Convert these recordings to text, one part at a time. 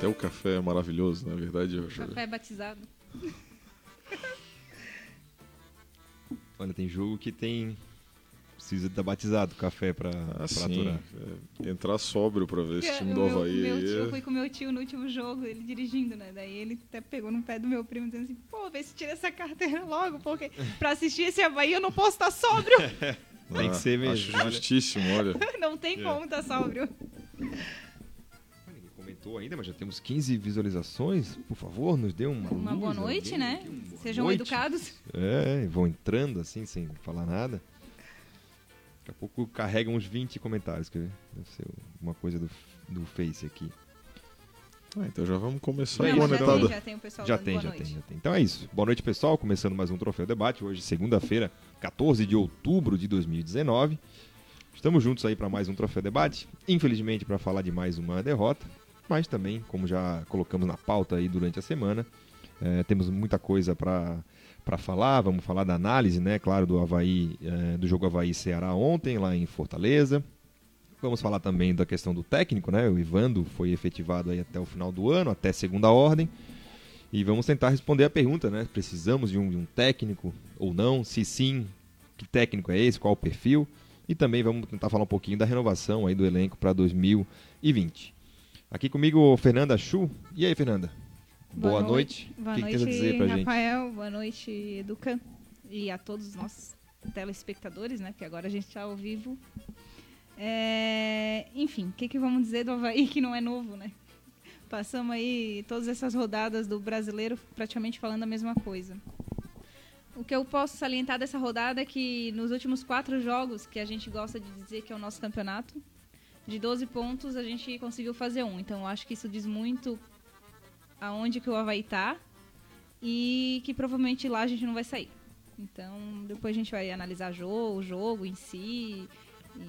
Até o café é maravilhoso, na verdade. Eu acho... Café batizado. Olha, tem jogo que tem. Precisa estar batizado café pra, Ah, pra sim. aturar. É, entrar sóbrio pra ver esse time do O meu- Havaí. meu tio, é- eu fui com meu tio no último jogo, ele dirigindo, né? Daí ele até pegou no pé do meu primo dizendo assim, pô, vê se tira essa carteira logo, porque pra assistir esse Havaí eu não posso estar sóbrio. Tem que ser mesmo. Acho justíssimo, olha. não tem É. como estar sóbrio. Comentou ainda, mas já temos 15 visualizações. Por favor, nos dê uma Uma luz, boa noite, alguém né? aqui, uma boa Sejam noite. educados. É, vão entrando assim, sem falar nada. Daqui a pouco carrega uns 20 comentários, quer ver? Deve ser uma coisa do, do Face aqui. Ah, então já vamos começar Não, já monetada. tem, já tem o pessoal Já tem, boa já noite. tem, já tem. Então é isso. Boa noite, pessoal. Começando mais um Troféu Debate. Hoje, segunda-feira, 14 de outubro de 2019. Estamos juntos aí para mais um Troféu Debate. Infelizmente, para falar de mais uma derrota. Mas também, como já colocamos na pauta aí durante a semana, eh, temos muita coisa para para falar. Vamos falar da análise, né? Claro, do Havaí, eh, do jogo Havaí Ceará ontem, lá em Fortaleza. Vamos falar também da questão do técnico, né? O Ivando foi efetivado aí até o final do ano, até segunda ordem. E vamos tentar responder a pergunta, né? Precisamos de um, de um técnico ou não? Se sim, que técnico é esse? Qual o perfil? E também vamos tentar falar um pouquinho da renovação aí do elenco para 2020. Aqui comigo, Fernanda Chu. E aí, Fernanda? Boa, noite. Boa o que, noite, que dizer pra gente? Rafael. Boa noite, Educa. E a todos os nossos telespectadores, né? Porque agora a gente está ao vivo. É, Enfim, o que, que vamos dizer do Havaí que não é novo, né? Passamos aí todas essas rodadas do brasileiro praticamente falando a mesma coisa. O que eu posso salientar dessa rodada é que nos últimos quatro jogos, que a gente gosta de dizer que é o nosso campeonato, de 12 pontos a gente conseguiu fazer um. Então eu acho que isso diz muito aonde que o Havaí tá e que provavelmente lá a gente não vai sair. Então depois a gente vai analisar jogo, o jogo em si,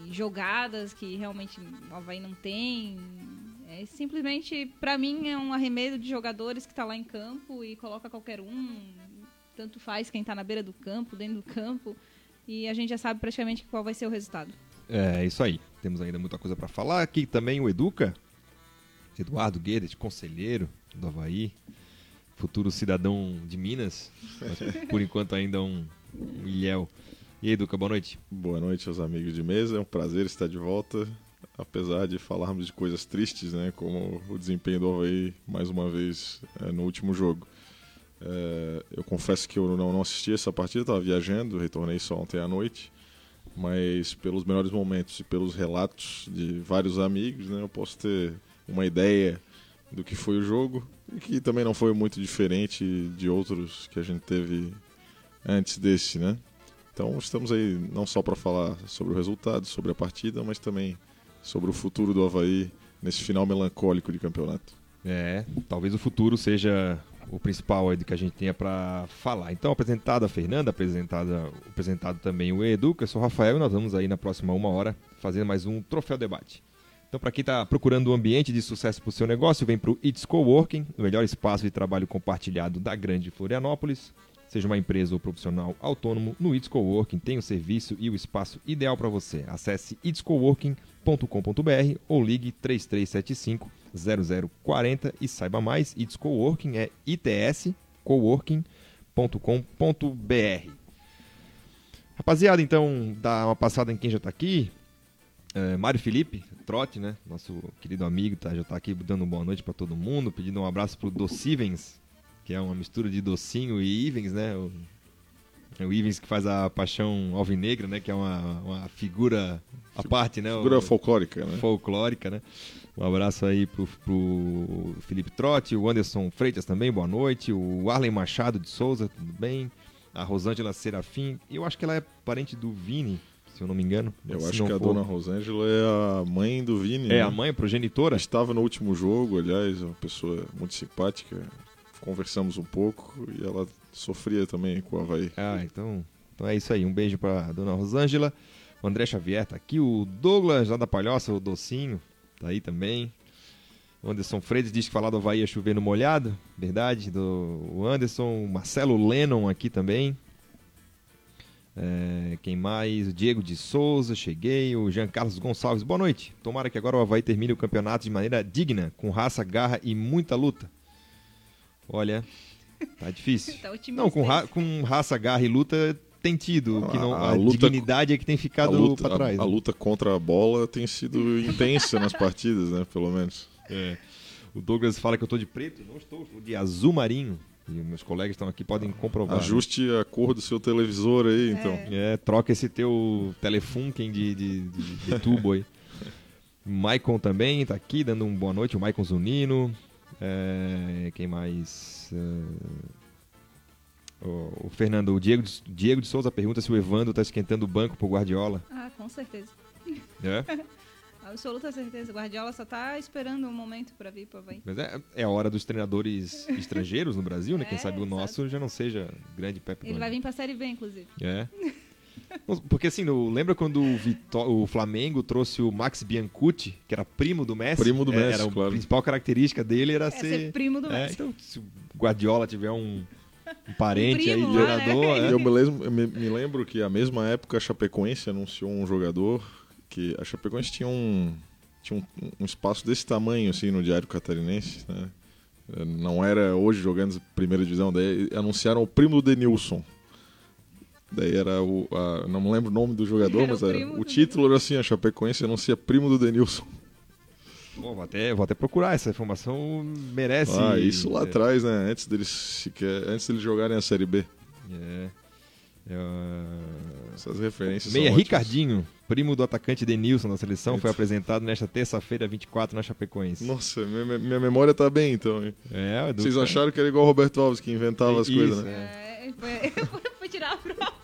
jogadas que realmente o Havaí não tem. É simplesmente, pra mim, é um arremedo de jogadores que tá lá em campo e coloca qualquer um. Tanto faz quem tá na beira do campo, dentro do campo. E a gente já sabe praticamente qual vai ser o resultado. É, isso aí. Temos ainda muita coisa para falar. Aqui também o Educa, Eduardo Guedes, conselheiro do Havaí, futuro cidadão de Minas, mas por enquanto ainda um, um ilhéu. E aí, Educa, boa noite. Boa noite aos amigos de mesa, é um prazer estar de volta. Apesar de falarmos de coisas tristes, né, como o desempenho do Havaí mais uma vez é, no último jogo. É, eu confesso que eu não, não assisti essa partida, estava viajando, retornei só ontem à noite. Mas pelos melhores momentos e pelos relatos de vários amigos, né, eu posso ter uma ideia do que foi o jogo e que também não foi muito diferente de outros que a gente teve antes desse, né? Então estamos aí não só para falar sobre o resultado, sobre a partida, mas também sobre o futuro do Havaí nesse final melancólico de campeonato. É, talvez o futuro seja o principal aí do que a gente tenha para falar. Então, apresentada a Fernanda, apresentada, apresentado também o Educa, eu sou o Rafael e nós vamos aí na próxima uma hora fazer mais um Troféu Debate. Então, para quem está procurando um ambiente de sucesso para o seu negócio, vem para o It's Coworking, o melhor espaço de trabalho compartilhado da grande Florianópolis. Seja uma empresa ou profissional autônomo, no It's Coworking tem o serviço e o espaço ideal para você. Acesse itscoworking.com.br ou ligue 3375 0040 e saiba mais. It's Coworking é itscoworking.com.br. Rapaziada, então, dá uma passada em quem já está aqui. É, Mário Felipe, Trote, né? Nosso querido amigo, tá, já está aqui dando boa noite para todo mundo, pedindo um abraço pro Docivens, que é uma mistura de docinho e Ivens, né? O, é o Ivens que faz a paixão alvinegra, né? Que é uma, uma figura à parte, né? Figura o, folclórica, né? folclórica, né? Um abraço aí pro, pro Felipe Trotti, o Anderson Freitas também, boa noite. O Arlen Machado de Souza, tudo bem? A Rosângela Serafim, eu acho que ela é parente do Vini, se eu não me engano. Eu acho que a for- dona Rosângela é a mãe do Vini. É né? a mãe, a progenitora? Estava no último jogo, aliás, uma pessoa muito simpática. Conversamos um pouco e ela sofria também com o Havaí. Ah, então, então é isso aí. Um beijo pra dona Rosângela. O André Xavier tá aqui. O Douglas, lá da Palhoça, o Docinho, tá aí também. O Anderson Freitas diz que falar do Havaí é chover no molhado. Verdade. Do, o Anderson, Marcelo Lennon aqui também. É, quem mais? O Diego de Souza, cheguei. O Jean Carlos Gonçalves, boa noite. Tomara que agora o Havaí termine o campeonato de maneira digna, com raça, garra e muita luta. Olha, tá difícil. Tá não, com, ra com raça, garra e luta tem tido. Que não, a, a luta, dignidade é que tem ficado luta, para trás. A, a, né? luta contra a bola tem sido intensa nas partidas, né? Pelo menos. É. O Douglas fala que eu tô de preto. Não estou, estou de azul marinho. E meus colegas estão aqui, podem comprovar. Ajuste né? a cor do seu televisor aí, É. então. É, troca esse teu telefunken de, de, de, de tubo aí. Maicon também tá aqui, dando um boa noite. O Maicon Zunino. É, quem mais? É, o, o Fernando, o Diego, de- Diego de Souza pergunta se o Evandro tá esquentando o banco pro Guardiola. Ah, com certeza. É? Absoluta certeza. O Guardiola só tá esperando um momento pra vir pro Havaí. Mas é, é a hora dos treinadores estrangeiros no Brasil, né? Quem É, sabe o exato. nosso já não seja grande Pepe Ele vai vir pra Série B, inclusive. É. Porque assim, no- lembra quando o, Vitó- o Flamengo trouxe o Max Biancucci, que era primo do Messi? Primo do É, Messi, Era a claro. principal característica dele era É ser primo do É, Messi. então, se o Guardiola tiver um, um parente Um primo aí, lá, né? jogador, é. Eu me lembro, eu me, me lembro que a mesma época a Chapecoense anunciou um jogador que a Chapecoense tinha um tinha um, um espaço desse tamanho assim no Diário Catarinense, né? Eh, Não era hoje jogando primeira divisão, daí anunciaram o primo do Denilson. Daí era o a- não me lembro o nome do jogador, Era o mas era- o título era assim, a Chapecoense anuncia primo do Denilson. Pô, vou, até, vou até procurar, essa informação merece. Ah, isso lá é, atrás, né? Antes deles sequer, antes deles jogarem a Série B. É. É, Essas referências Meia são ótimas. Ricardinho, primo do atacante Denilson da seleção, foi apresentado nesta terça-feira, 24, na Chapecoense. Nossa, minha, minha memória tá bem então, hein? É, Edu- Vocês acharam que era igual o Roberto Alves que inventava as Isso, coisas, né? é. É, foi, foi tirar a prova.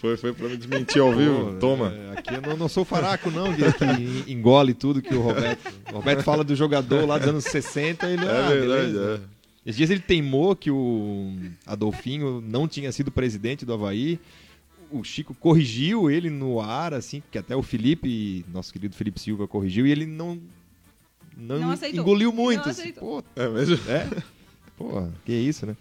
Foi, foi pra me desmentir ao vivo. Pô, Toma. é, aqui eu não, não sou faraco, não, que, que engole tudo que o Roberto. O Roberto fala do jogador lá dos anos 60, ele É, ah, verdade, beleza. é. Esses dias ele teimou que o Adolfinho não tinha sido presidente do Havaí. O Chico corrigiu ele no ar, assim, que até o Felipe, nosso querido Felipe Silva, corrigiu, e ele não. Não, Não aceitou. engoliu muito. Não assim. aceitou. Pô, É mesmo? é? Porra, que isso, né?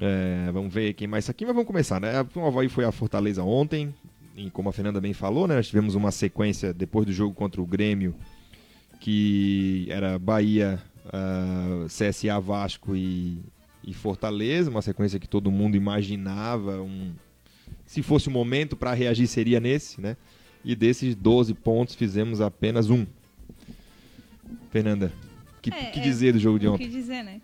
É, vamos ver quem mais tá aqui, mas vamos começar, né? O Havaí foi a Fortaleza ontem, e como a Fernanda bem falou, né? Nós tivemos uma sequência depois do jogo contra o Grêmio, que era Bahia, ah, CSA Vasco e, e Fortaleza, uma sequência que todo mundo imaginava, um, se fosse o momento para reagir seria nesse, né? E desses 12 pontos fizemos apenas um. Fernanda, que, É, que é, dizer do jogo de O ontem? que dizer, né?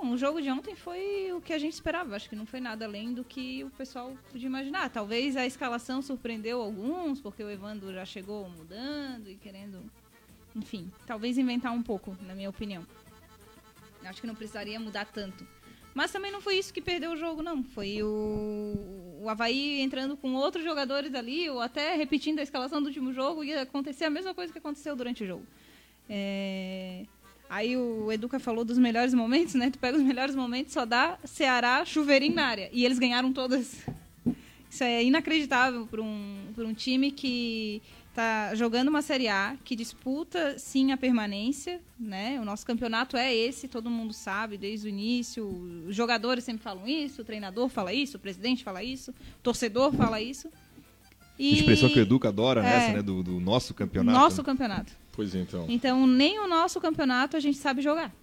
Bom, o jogo de ontem foi o que a gente esperava. Acho que não foi nada além do que o pessoal podia imaginar. Talvez a escalação surpreendeu alguns, porque o Evandro já chegou mudando e querendo. Enfim, talvez inventar um pouco, na minha opinião. Acho que não precisaria mudar tanto. Mas também não foi isso que perdeu o jogo, não. Foi o, o Havaí entrando com outros jogadores ali, ou até repetindo a escalação do último jogo, e acontecer a mesma coisa que aconteceu durante o jogo. É, Aí o Educa falou dos melhores momentos, né? Tu pega os melhores momentos, só dá Ceará, chuveirinho na área. E eles ganharam todas. Isso é inacreditável para um, pra um time que tá jogando uma Série A, que disputa sim a permanência, né? O nosso campeonato é esse, todo mundo sabe desde o início. Os jogadores sempre falam isso, o treinador fala isso, o presidente fala isso, o torcedor fala isso. E Expressão que o Educa adora É. nessa, né? Do, do nosso campeonato. nosso né? campeonato. Pois é, então. Então, nem o nosso campeonato a gente sabe jogar.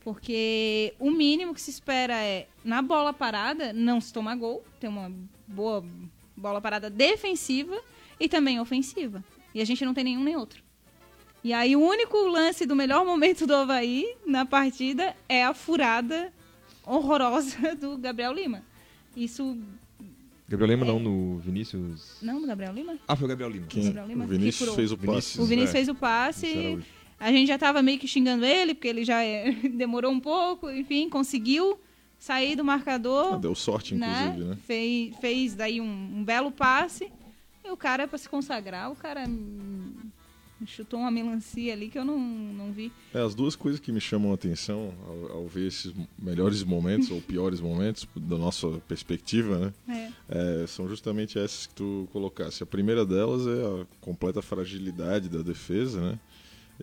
Porque o mínimo que se espera é, na bola parada, não se tomar gol, ter uma boa bola parada defensiva e também ofensiva. E a gente não tem nenhum nem outro. E aí, o único lance do melhor momento do Havaí na partida é a furada horrorosa do Gabriel Lima. Isso. Gabriel Lima É. não, no Vinícius. Não, do Gabriel Lima? Ah, foi o Gabriel Lima. Quem? Gabriel Lima O Vinícius fez o passe. O Vinícius é. fez o passe. A gente já tava meio que xingando ele, porque ele já é- demorou um pouco, enfim, conseguiu sair do Ah, marcador, Deu sorte, né? inclusive, né? Fez, fez daí um, um belo passe. E o cara, para se consagrar, o cara chutou uma melancia ali que eu não, não vi. É, as duas coisas que me chamam a atenção ao, ao ver esses melhores momentos ou piores momentos da nossa perspectiva, né? É. É, são justamente essas que tu colocasse. A primeira delas é a completa fragilidade da defesa, né?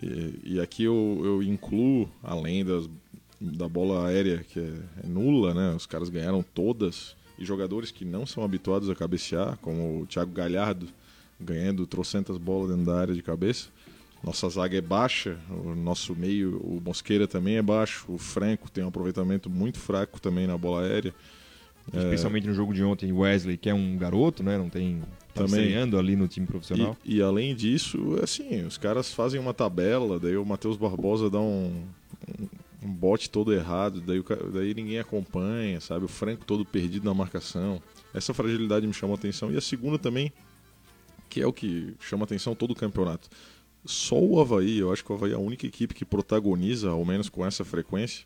E, e aqui eu, eu incluo, além das, da bola aérea, que é, é nula, né? Os caras ganharam todas e jogadores que não são habituados a cabecear, como o Thiago Galhardo, ganhando trocentas bolas dentro da área de cabeça. Nossa zaga é baixa, o nosso meio, o Mosqueira também é baixo, o Franco tem um aproveitamento muito fraco também na bola aérea. Especialmente é... no jogo de ontem, Wesley, que é um garoto, né? Não tem. Tá também ali no time profissional. E, e, além disso, assim, os caras fazem uma tabela, daí o Matheus Barbosa dá um, um, um bote todo errado, daí, o, daí ninguém acompanha, sabe? O Franco todo perdido na marcação. Essa fragilidade me chamou a atenção. E a segunda também, que é o que chama atenção todo o campeonato. Só o Havaí, eu acho que o Havaí é a única equipe que protagoniza, ao menos com essa frequência,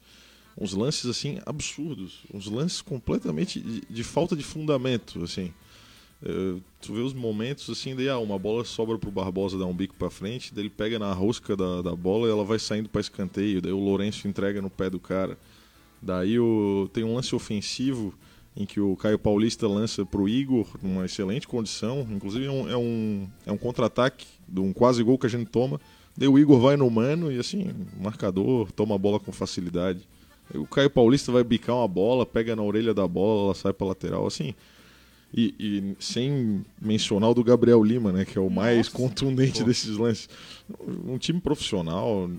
uns lances assim absurdos, uns lances completamente de, de falta de fundamento, assim. Uh, tu vê os momentos assim, daí ah, uma bola sobra pro Barbosa dar um bico para frente, daí ele pega na rosca da, da bola e ela vai saindo para escanteio, daí o Lourenço entrega no pé do cara. Daí o, tem um lance ofensivo em que o Caio Paulista lança pro Igor numa excelente condição, inclusive é um, é um, é um contra-ataque de um quase gol que a gente toma. Daí o Igor vai no mano e assim, marcador, toma a bola com facilidade. O Caio Paulista vai bicar uma bola, pega na orelha da bola, ela sai para lateral, assim. E, e, sem mencionar o do Gabriel Lima, né, que é o Nossa, mais contundente pô. desses lances. Um time profissional,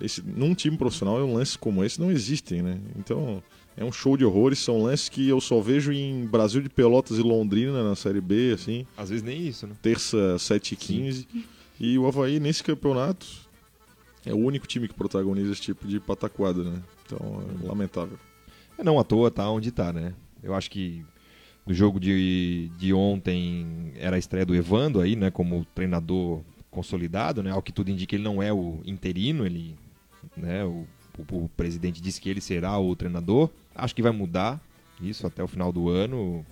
esse, num time profissional, um lance como esse não existem, né? Então é um show de horrores, são lances que eu só vejo em Brasil de Pelotas e Londrina na Série B, assim. Às vezes nem isso, né? Terça 7 e 15. E o Havaí, nesse campeonato, é o único time que protagoniza esse tipo de pataquada, né? Então, é lamentável. É não à toa tá onde tá, né? Eu acho que no jogo de, de ontem era a estreia do Evando aí, né? Como treinador consolidado, né? Ao que tudo indica, ele não é o interino, ele, né? O, o, o presidente disse que ele será o treinador. Acho que vai mudar isso até o final do ano.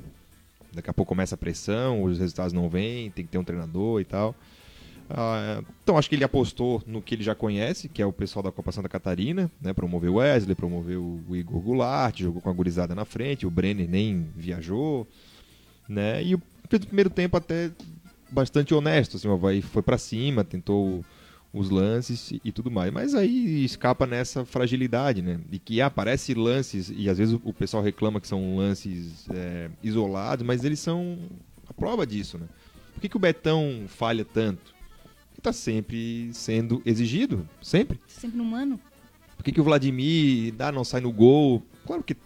Daqui a pouco começa a pressão, os resultados não vêm, tem que ter um treinador e tal. Ah, então acho que ele apostou no que ele já conhece, que é o pessoal da Copa Santa Catarina, né? Promoveu o Wesley, promoveu o Igor Goulart, jogou com a gurizada na frente, o Brenner nem viajou, né? E fez o primeiro tempo até bastante honesto, assim, Havaí foi para cima, tentou os lances e tudo mais. Mas aí escapa nessa fragilidade, né? E que aparece lances, e às vezes o pessoal reclama que são lances é, isolados, mas eles são a prova disso, né? Por que, que o Betão falha tanto? está sempre sendo exigido, sempre. Sempre no mano. Por que, que o Vladimir ah, não sai no gol? Claro que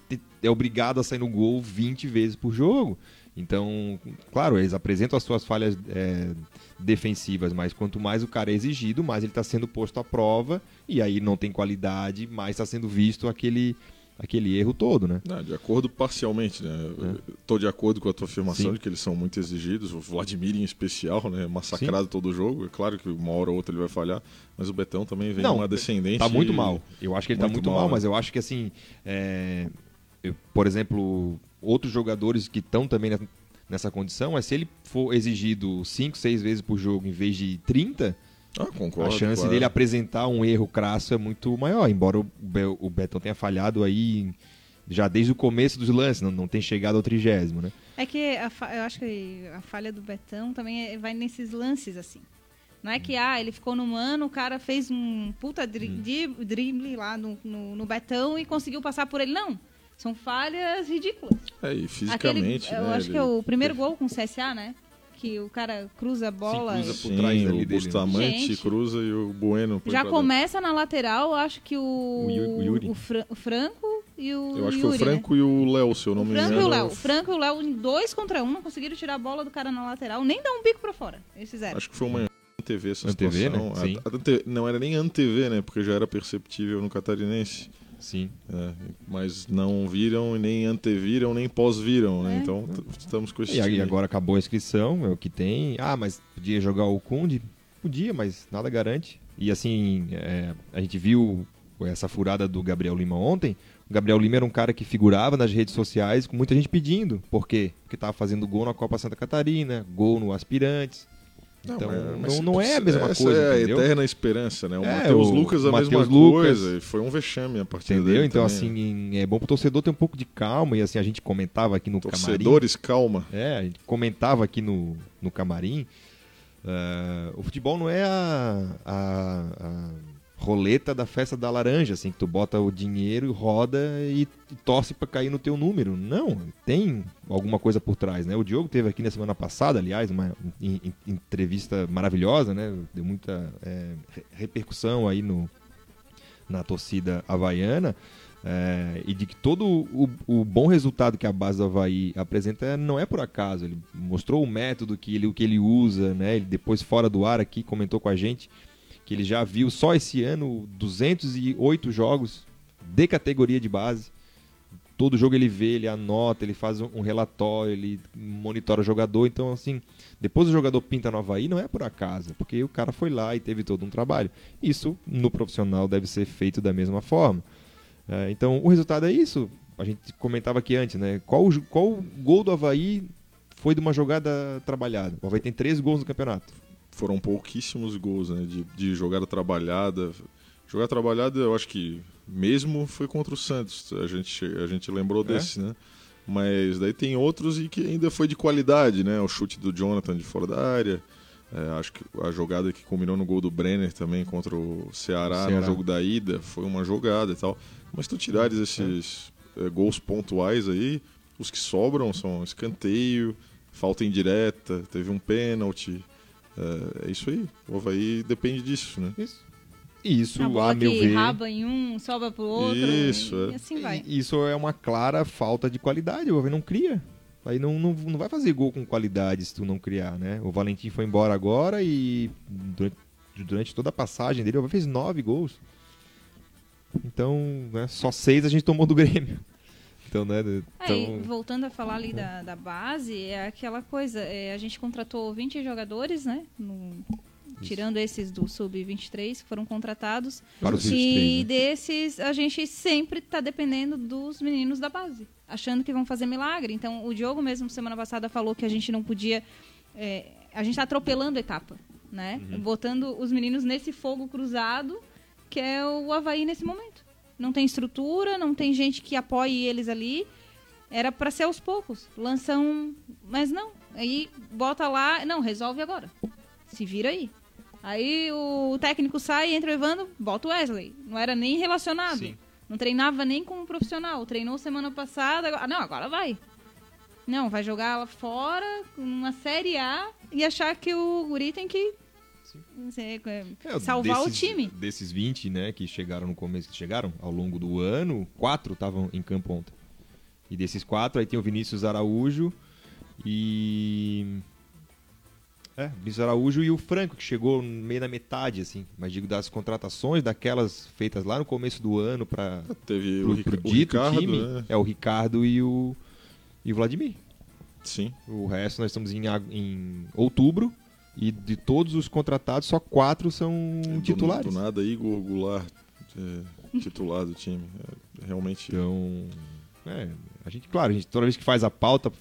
é obrigado a sair no gol 20 vezes por jogo. Então, claro, eles apresentam as suas falhas é, defensivas, mas quanto mais o cara é exigido, mais ele está sendo posto à prova, e aí não tem qualidade, mais está sendo visto aquele aquele erro todo, né? Não, de acordo parcialmente, né? Estou é. de acordo com a tua afirmação Sim. de que eles são muito exigidos, o Vladimir em especial, né? Massacrado Sim. todo o jogo. É claro que uma hora ou outra ele vai falhar, mas o Betão também vem Não, uma descendente. Tá muito mal. Eu acho que ele tá muito tá muito mal, mal né? mas eu acho que assim, é... eu, por exemplo, outros jogadores que estão também nessa condição, é se ele for exigido 5, 6 vezes por jogo em vez de 30, ah, concordo, a chance claro. dele apresentar um erro crasso é muito maior, embora o, o Betão tenha falhado aí já desde o começo dos lances, não, não tem chegado ao trigésimo, né? É que a, eu acho que a falha do Betão também é, vai nesses lances, assim. Não é que, hum. ah, ele ficou no mano, o cara fez um puta dri hum. drible lá no, no, no, Betão e conseguiu passar por ele. Não, são falhas ridículas. É, e fisicamente, Aquele, Eu né, acho ele... que é o primeiro gol com o CSA, né? que o cara cruza a bola. Sim, cruza por trás Sim, o Bustamante Gente, cruza e o Bueno. Já começa na lateral, acho que o, o, Yuri. o, Fra o Franco e o Eu acho Yuri, que foi o Franco né? e o Léo, se eu não o me Franco engano. E o Léo. O Franco e o Léo, em dois contra um, não conseguiram tirar a bola do cara na lateral, nem dar um bico pra fora. Eles fizeram. Acho que foi uma TV essa TV, situação. Né? Sim. A, a, não era nem ANTV, né? Porque já era perceptível no catarinense. Sim. É, mas não viram, nem anteviram, nem pós-viram, né? É. Então estamos com esse. E time. agora acabou a inscrição, é o que tem. Ah, mas podia jogar o Kunde? Podia, mas nada garante. E assim, é, a gente viu essa furada do Gabriel Lima ontem. O Gabriel Lima era um cara que figurava nas redes sociais com muita gente pedindo. Por quê? Porque estava fazendo gol na Copa Santa Catarina, gol no Aspirantes. Então, não, não, não, é a mesma essa coisa. é a entendeu? eterna esperança, né? O é, Matheus Lucas a mesma Lucas, coisa. Foi um vexame a partir entendeu? dele. Então, também. assim, é bom pro torcedor ter um pouco de calma. E assim, a gente comentava aqui no Torcedores, camarim. calma. É, a gente comentava aqui no, no camarim. Uh, o futebol não é a, a, a roleta da festa da laranja, assim, que tu bota o dinheiro, roda e, e torce para cair no teu número. Não, tem alguma coisa por trás, né? O Diogo teve aqui na semana passada, aliás, uma entrevista maravilhosa, né? Deu muita é, repercussão aí no, na torcida havaiana. É, e de que todo o, o, bom resultado que a base do Havaí apresenta não é por acaso. Ele mostrou o método que ele, o que ele usa, né? Ele depois fora do ar aqui comentou com a gente que ele já viu só esse ano 208 jogos de categoria de base. Todo jogo ele vê, ele anota, ele faz um relatório, ele monitora o jogador. Então, assim, depois o jogador pinta no Havaí, não é por acaso, porque o cara foi lá e teve todo um trabalho. Isso, no profissional, deve ser feito da mesma forma. É, então, o resultado é isso. A gente comentava aqui antes, né? Qual, qual gol do Havaí foi de uma jogada trabalhada? O Havaí tem 13 gols no campeonato foram pouquíssimos gols né, de, de jogada trabalhada. Jogada trabalhada, eu acho que mesmo foi contra o Santos. A gente, a gente lembrou é? desse, né? Mas daí tem outros e que ainda foi de qualidade, né? O chute do Jonathan de fora da área. É, acho que a jogada que combinou no gol do Brenner também contra o Ceará, Ceará. no jogo da ida foi uma jogada e tal. Mas tu tirares esses é. gols pontuais aí, os que sobram são escanteio, falta indireta, teve um pênalti. É, é isso aí. O Havaí depende disso, né? Isso. Isso, a, bola a meu que ver. raba em um, sobra pro outro. Isso, e, é. e assim vai. Isso é uma clara falta de qualidade. O Havaí não cria. Aí não, não, não vai fazer gol com qualidade se tu não criar, né? O Valentim foi embora agora e durante, durante toda a passagem dele, o Havaí fez nove gols. Então, né, só seis a gente tomou do Grêmio. Então, né? Então... voltando a falar ali da, da base, é aquela coisa, é, a gente contratou 20 jogadores, né? No, tirando esses do Sub-23 que foram contratados. Para os 23, e né? desses, a gente sempre está dependendo dos meninos da base, achando que vão fazer milagre. Então, o Diogo mesmo, semana passada, falou que a gente não podia... É, a gente está atropelando a etapa, né? Uhum. Botando os meninos nesse fogo cruzado, que é o Havaí nesse momento não tem estrutura, não tem gente que apoie eles ali. Era para ser aos poucos. Lança um. Mas não. Aí bota lá. Não, resolve agora. Se vira aí. Aí o técnico sai, entra o Evandro, bota o Wesley. Não era nem relacionado. Sim. Não treinava nem com um profissional. Treinou semana passada. Agora... Não, agora vai. Não, vai jogar lá fora, numa Série A, e achar que o Guri tem que Sei, é, salvar desses, o time. Desses 20, né, que chegaram no começo, que chegaram ao longo do ano, quatro estavam em campo ontem. E desses quatro, aí tem o Vinícius Araújo e. É, Vinícius Araújo e o Franco, que chegou meio na metade, assim. Mas digo, das contratações, daquelas feitas lá no começo do ano para Teve pro, o, pro o dito Ricardo, time. né? É o Ricardo e o, e o Vladimir. Sim. O resto nós estamos em, em outubro. E de todos os contratados, só quatro são do, titulares. Do nada, Igor Goulart, é, titular do time. É, realmente. Então, é, a gente, claro, a gente, toda vez que faz a pauta,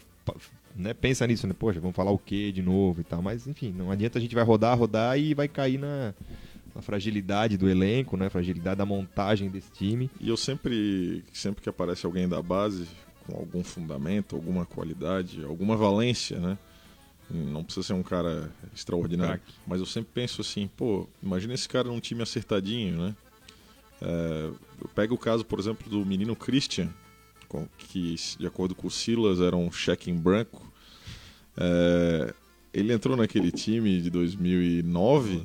né, pensa nisso, né? Poxa, vamos falar o que de novo e tal. Mas, enfim, não adianta a gente vai rodar, rodar e vai cair na, na fragilidade do elenco, né? Fragilidade da montagem desse time. E eu sempre, sempre que aparece alguém da base com algum fundamento, alguma qualidade, alguma valência, né? Não precisa ser um cara extraordinário. Mas eu sempre penso assim, pô, imagina esse cara num time acertadinho, né? É, pega o caso, por exemplo, do menino Christian, que, de acordo com o Silas, era um cheque em branco. É, ele entrou naquele time de 2009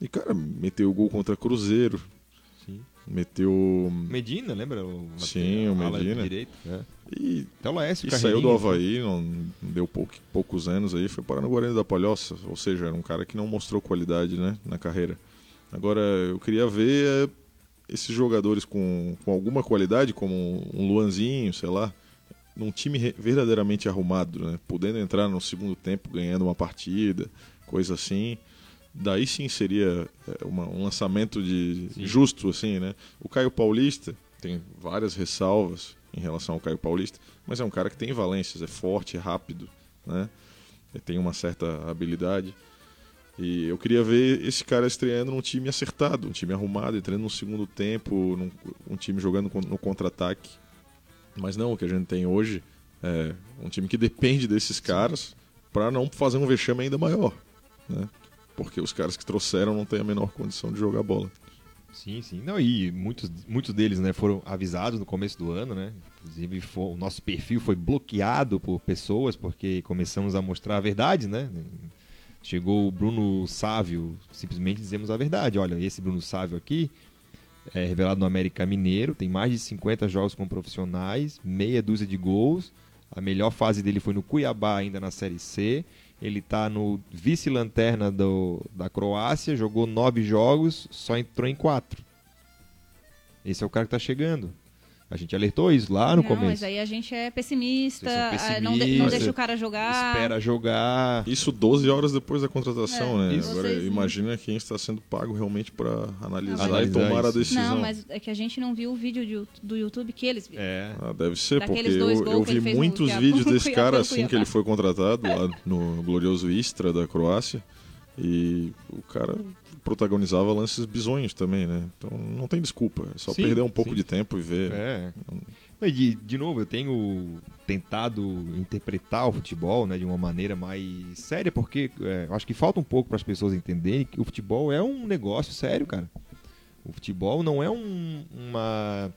e, cara, meteu o gol contra Cruzeiro. Sim. Meteu. Medina, lembra? O Sim, o Medina. Direito, é. E, Até o Laércio, e saiu do Havaí, não deu pouco, poucos anos aí, foi parar no Guarani da Palhoça. Ou seja, era um cara que não mostrou qualidade né, na carreira. Agora, eu queria ver é, esses jogadores com, com alguma qualidade, como um Luanzinho, sei lá, num time verdadeiramente arrumado, né? Podendo entrar no segundo tempo, ganhando uma partida, coisa assim. Daí sim seria é, uma, um lançamento de justo, assim, né? O Caio Paulista tem várias ressalvas, em relação ao Caio Paulista, mas é um cara que tem valências, é forte, é rápido, né? tem uma certa habilidade. E eu queria ver esse cara estreando num time acertado, um time arrumado, entrando no segundo tempo, num, um time jogando no contra-ataque. Mas não, o que a gente tem hoje é um time que depende desses caras para não fazer um vexame ainda maior, né? Porque os caras que trouxeram não têm a menor condição de jogar bola. Sim, sim. Não, e muitos, muitos deles né, foram avisados no começo do ano, né? Inclusive, foi- o nosso perfil foi bloqueado por pessoas porque começamos a mostrar a verdade, né? Chegou o Bruno Sávio, simplesmente dizemos a verdade. Olha, esse Bruno Sávio aqui é revelado no América Mineiro, tem mais de 50 jogos com profissionais, meia dúzia de gols. A melhor fase dele foi no Cuiabá, ainda na Série C. Ele está no vice-lanterna da Croácia, jogou nove jogos, só entrou em quatro. Esse é o cara que está chegando. A gente alertou isso lá no não, começo. mas aí a gente é pessimista, são ah, não, de- não deixa o cara jogar. Espera jogar. Isso 12 horas depois da contratação, É, né? isso. Agora Vocês- imagina quem está sendo pago realmente para analisar Não, e tomar a Isso. decisão. Não, mas é que a gente não viu o vídeo de- do YouTube que eles viram. É. Ah, deve ser, porque Daqueles dois eu, eu vi muitos vídeos desse cara assim que ele foi contratado lá no glorioso Istra da Croácia e o cara protagonizava lances bizonhos também, né? Então não tem desculpa, é só Sim, perder um pouco sim. de tempo e ver. É. De, de novo, eu tenho tentado interpretar o futebol né, de uma maneira mais séria, porque é, acho que falta um pouco para as pessoas entenderem que o futebol é um negócio sério, cara. O futebol não é um- uma,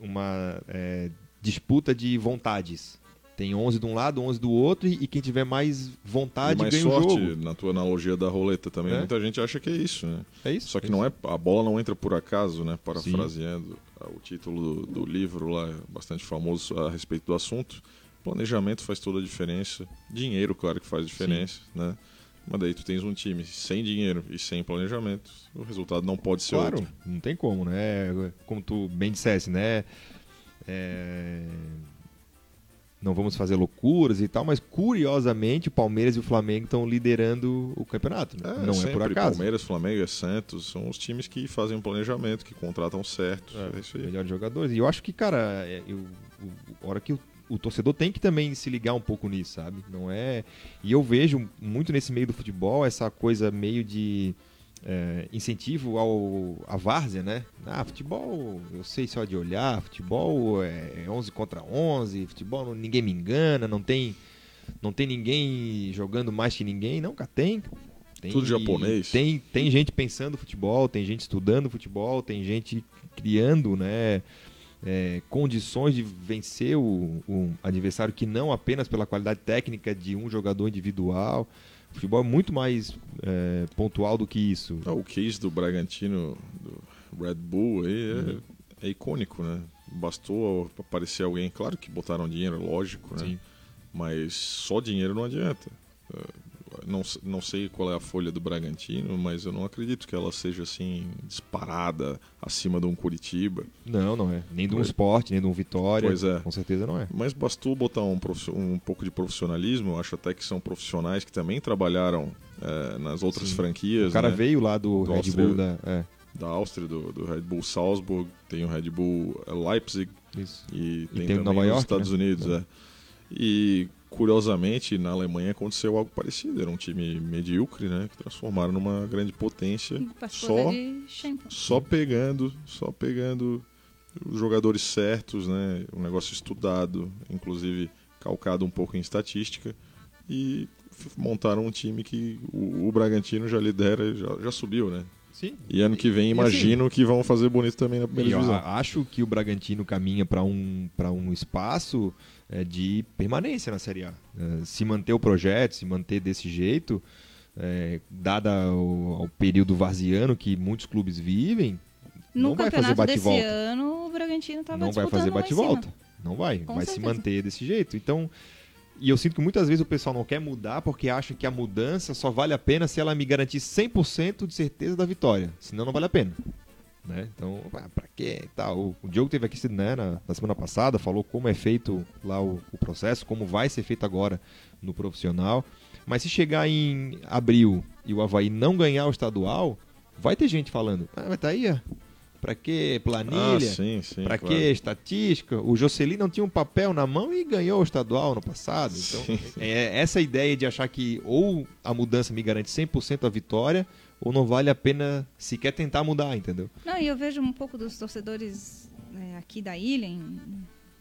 uma é, disputa de vontades. Tem 11 de um lado, 11 do outro, e, quem tiver mais E vontade mais ganha sorte, o jogo. na tua analogia da roleta também, É. muita gente acha que é isso, né? É isso. Só que não é a bola não entra por acaso, né? Sim. Parafraseando ah, o título do, do livro lá, bastante famoso a respeito do assunto. Planejamento faz toda a diferença. Dinheiro, claro que faz diferença, né? Mas daí tu tens um time sem dinheiro e sem planejamento, o resultado não pode ser Claro, outro. não tem como, né? Como tu bem dissesse, né? É, Não vamos fazer loucuras e tal, mas curiosamente o Palmeiras e o Flamengo estão liderando o campeonato. né? É, não é sempre por acaso. Palmeiras, Flamengo e Santos são os times que fazem um planejamento, que contratam certo. É, isso aí. melhores jogadores. E eu acho que, cara, é, eu, a hora que o, o torcedor tem que também se ligar um pouco nisso, sabe? Não é. E eu vejo muito nesse meio do futebol essa coisa meio de é, incentivo ao à várzea, né? Ah, futebol eu sei só de olhar, futebol é 11 contra 11, futebol não- ninguém me engana, não tem não tem ninguém jogando mais que ninguém, não, cara, tem. Tem- Tudo japonês. Tem, tem gente pensando futebol, tem gente estudando futebol, tem gente criando, né? é, condições de vencer o, o adversário que não apenas pela qualidade técnica de um jogador individual. Futebol é muito mais é, pontual do que isso. Ah, o case do Bragantino, do Red Bull, aí é, Uhum. é icônico, né? Bastou aparecer alguém, claro que botaram dinheiro, lógico, né? Sim. Mas só dinheiro não adianta. Não, não sei qual é a folha do Bragantino, mas eu não acredito que ela seja assim disparada acima de um Curitiba. Não, não é. Nem de um esporte, nem de um Vitória. Pois é. Com certeza não é. Mas bastou botar um, um pouco de profissionalismo. Eu acho até que são profissionais que também trabalharam eh, nas outras Sim. franquias. O cara né? veio lá do, Do Red Áustria- Bull da. É, da Áustria, do, do Red Bull Salzburg, tem o Red Bull eh, Leipzig isso. e tem, tem o também Nova nos York, Estados né? Unidos. É. E curiosamente na Alemanha aconteceu algo parecido. Era um time medíocre, né, que transformaram numa grande potência, só só pegando, só pegando os jogadores certos, né, um negócio estudado, inclusive calcado um pouco em estatística e montaram um time que o, o Bragantino já lidera, já, já subiu, né? Sim. E ano que vem E imagino que vão fazer bonito também na primeira divisão. acho que o Bragantino caminha para um, pra um espaço é, de permanência na Série A. É, se manter o projeto, se manter desse jeito, é, dada o, o período varziano que muitos clubes vivem, No não vai fazer desse bate-volta. ano, o Bragantino estava não vai fazer bate-volta. Não vai. Com vai se certeza. manter desse jeito. Então, e eu sinto que muitas vezes o pessoal não quer mudar porque acha que a mudança só vale a pena se ela me garantir 100% de certeza da vitória. Senão não vale a pena. Né? Então, ah, pra quê? e Tal. O, o Diogo teve aqui né, na, na semana passada, falou como é feito lá o, o processo, como vai ser feito agora no profissional. Mas se chegar em abril e o Havaí não ganhar o estadual, vai ter gente falando, ah, mas tá aí, ó. Pra que planilha? Ah, sim, sim. Pra claro. que estatística? O Jocelyn não tinha um papel na mão e ganhou o estadual no passado. Então, Sim, sim. é essa ideia de achar que ou a mudança me garante 100% a vitória, ou não vale a pena sequer tentar mudar, entendeu? Não, e eu vejo um pouco dos torcedores é, aqui da ilha, em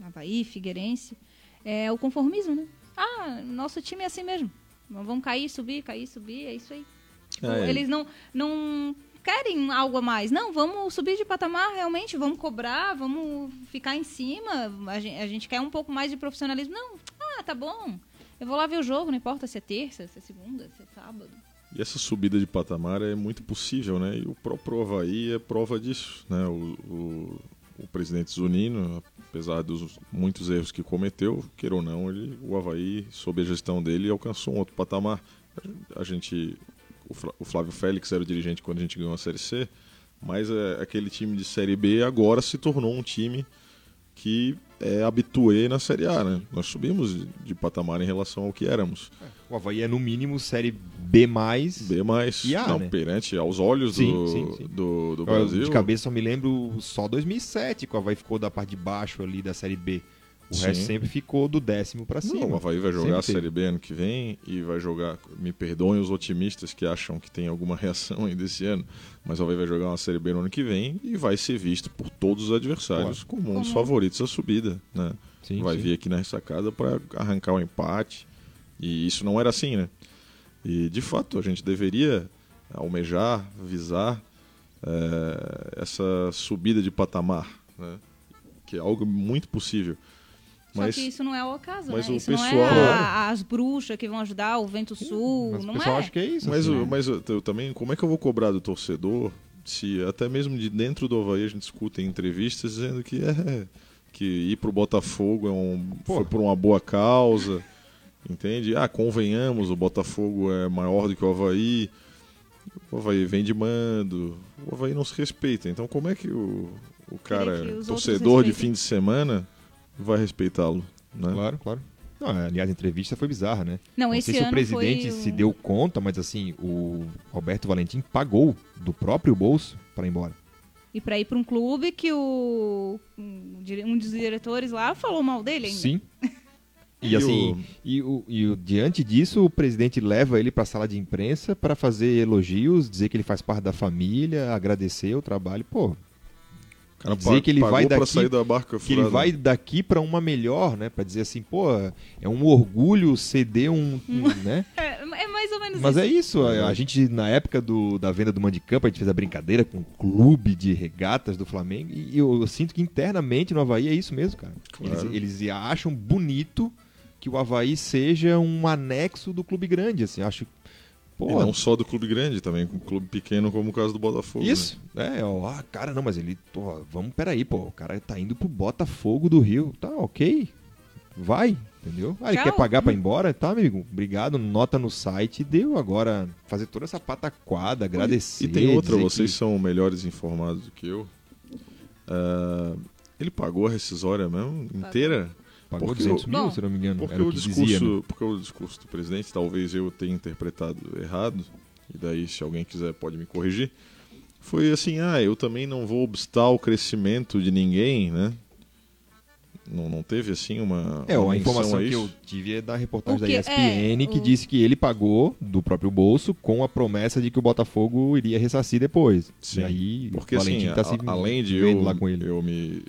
Havaí, Figueirense, é o conformismo, né? Ah, nosso time é assim mesmo. Vamos cair, subir, cair, subir, é isso aí. Tipo, É, eles não, não querem algo a mais. Não, vamos subir de patamar realmente, vamos cobrar, vamos ficar em cima. A gente, a gente quer um pouco mais de profissionalismo. Não, ah, tá bom. Eu vou lá ver o jogo, não importa se é terça, se é segunda, se é sábado. E essa subida de patamar é muito possível, né? E o próprio Havaí é prova disso, né? O, o, o presidente Zunino, apesar dos muitos erros que cometeu, queira ou não, ele, o Havaí, sob a gestão dele, alcançou um outro patamar. A gente, o Flávio Félix era o dirigente quando a gente ganhou a Série C, mas é, aquele time de Série B agora se tornou um time que é habituê na Série A, né? Nós subimos de, de patamar em relação ao que éramos. O Havaí é no mínimo Série B+. B+. E A, não, né? perante aos olhos Sim, do, sim, sim. do, do Eu, Brasil. de cabeça eu me lembro só 2007 que o Havaí ficou da parte de baixo ali da Série B. O Sim. resto sempre ficou do décimo pra cima. Não, o Havaí vai jogar Sempre a. Série B ano que vem e vai jogar. Me perdoem os otimistas que acham que tem alguma reação ainda esse ano, mas o Havaí vai jogar uma Série B no ano que vem e vai ser visto por todos os adversários como um dos Como- favoritos à subida. Né? Sim, vai sim. vir aqui na ressacada para arrancar o empate. E isso não era assim, né? E de fato a gente deveria almejar, visar eh, essa subida de patamar, né? que é algo muito possível. Mas Só que isso não é o acaso, mas né? o isso não pessoal- é a- as bruxas que vão ajudar, o vento sul, Mas o não pessoal é. acha que é isso. Mas, assim, o- né? mas eu, eu também, como é que eu vou cobrar do torcedor se até mesmo de dentro do Havaí a gente escuta em entrevistas dizendo que é que ir pro Botafogo é um, Pô. foi por uma boa causa, entende? Ah, convenhamos, o Botafogo é maior do que o Havaí, o Havaí vem de mando, o Havaí não se respeita. Então como é que o, o cara, que torcedor de fim de semana, vai respeitá-lo? Né? Claro, claro. Não, aliás, a entrevista foi bizarra, né? Não, Não esse sei se o presidente foi se deu conta, mas assim, o Roberto Valentim pagou do próprio bolso para ir embora. E pra ir pra um clube que o um dos diretores lá falou mal dele ainda. Sim. E, E assim, o- e, o, e o- diante disso, o presidente leva ele para a sala de imprensa para fazer elogios, dizer que ele faz parte da família, agradecer o trabalho. Pô, cara dizer que ele vai daqui- sair da barca que ele vai daqui para uma melhor, né? Para dizer assim, pô, é um orgulho ceder um, um, né? É, é mais ou menos Mas isso. é isso, a, a gente, na época do, da venda do Mandicampo, a gente fez a brincadeira com o clube de regatas do Flamengo, e eu, eu sinto que internamente no Havaí é isso mesmo, cara. Claro. Eles, eles acham bonito que o Havaí seja um anexo do clube grande, assim, acho... E Pô, não só do clube grande, também com clube pequeno, como o caso do Botafogo. né? isso, é, ó, ah, cara, não, mas ele, pô, vamos, peraí, pô, o cara tá indo pro Botafogo do Rio, tá, ok, vai, entendeu? Ah, ele Tchau. quer pagar pra ir embora? Tá, amigo, obrigado, nota no site, deu, agora fazer toda essa pataquada, agradecer. E tem outra, vocês que- são melhores informados do que eu. Ah, ele pagou a rescisória mesmo, inteira? Pagou porque 200 o- mil, Bom, se não me engano, Porque era o o, discurso, dizia, né? porque o discurso do presidente, talvez eu tenha interpretado errado, e daí se alguém quiser pode me corrigir, foi assim, ah, eu também não vou obstar o crescimento de ninguém, né? Não, não teve assim uma, É, uma a informação a que eu tive é da reportagem da ESPN, é, que o- disse que ele pagou do próprio bolso com a promessa de que o Botafogo iria ressarcir depois. Sim, E aí Porque o assim, tá a- se além de eu, lá com ele. eu me,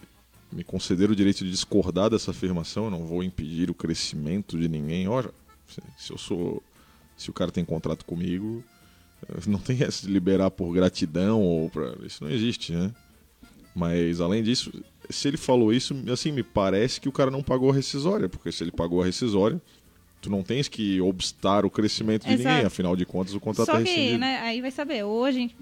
me conceder o direito de discordar dessa afirmação, eu não vou impedir o crescimento de ninguém. Ora, se, eu sou, se o cara tem contrato comigo, eh, não tem essa de liberar por gratidão ou para isso não existe, né? Mas além disso, se ele falou isso, assim me parece que o cara não pagou a rescisória, porque se ele pagou a rescisória, tu não tens que obstar o crescimento de Exato. ninguém, afinal de contas o contrato Só é que, rescindido. né, aí vai saber. Hoje,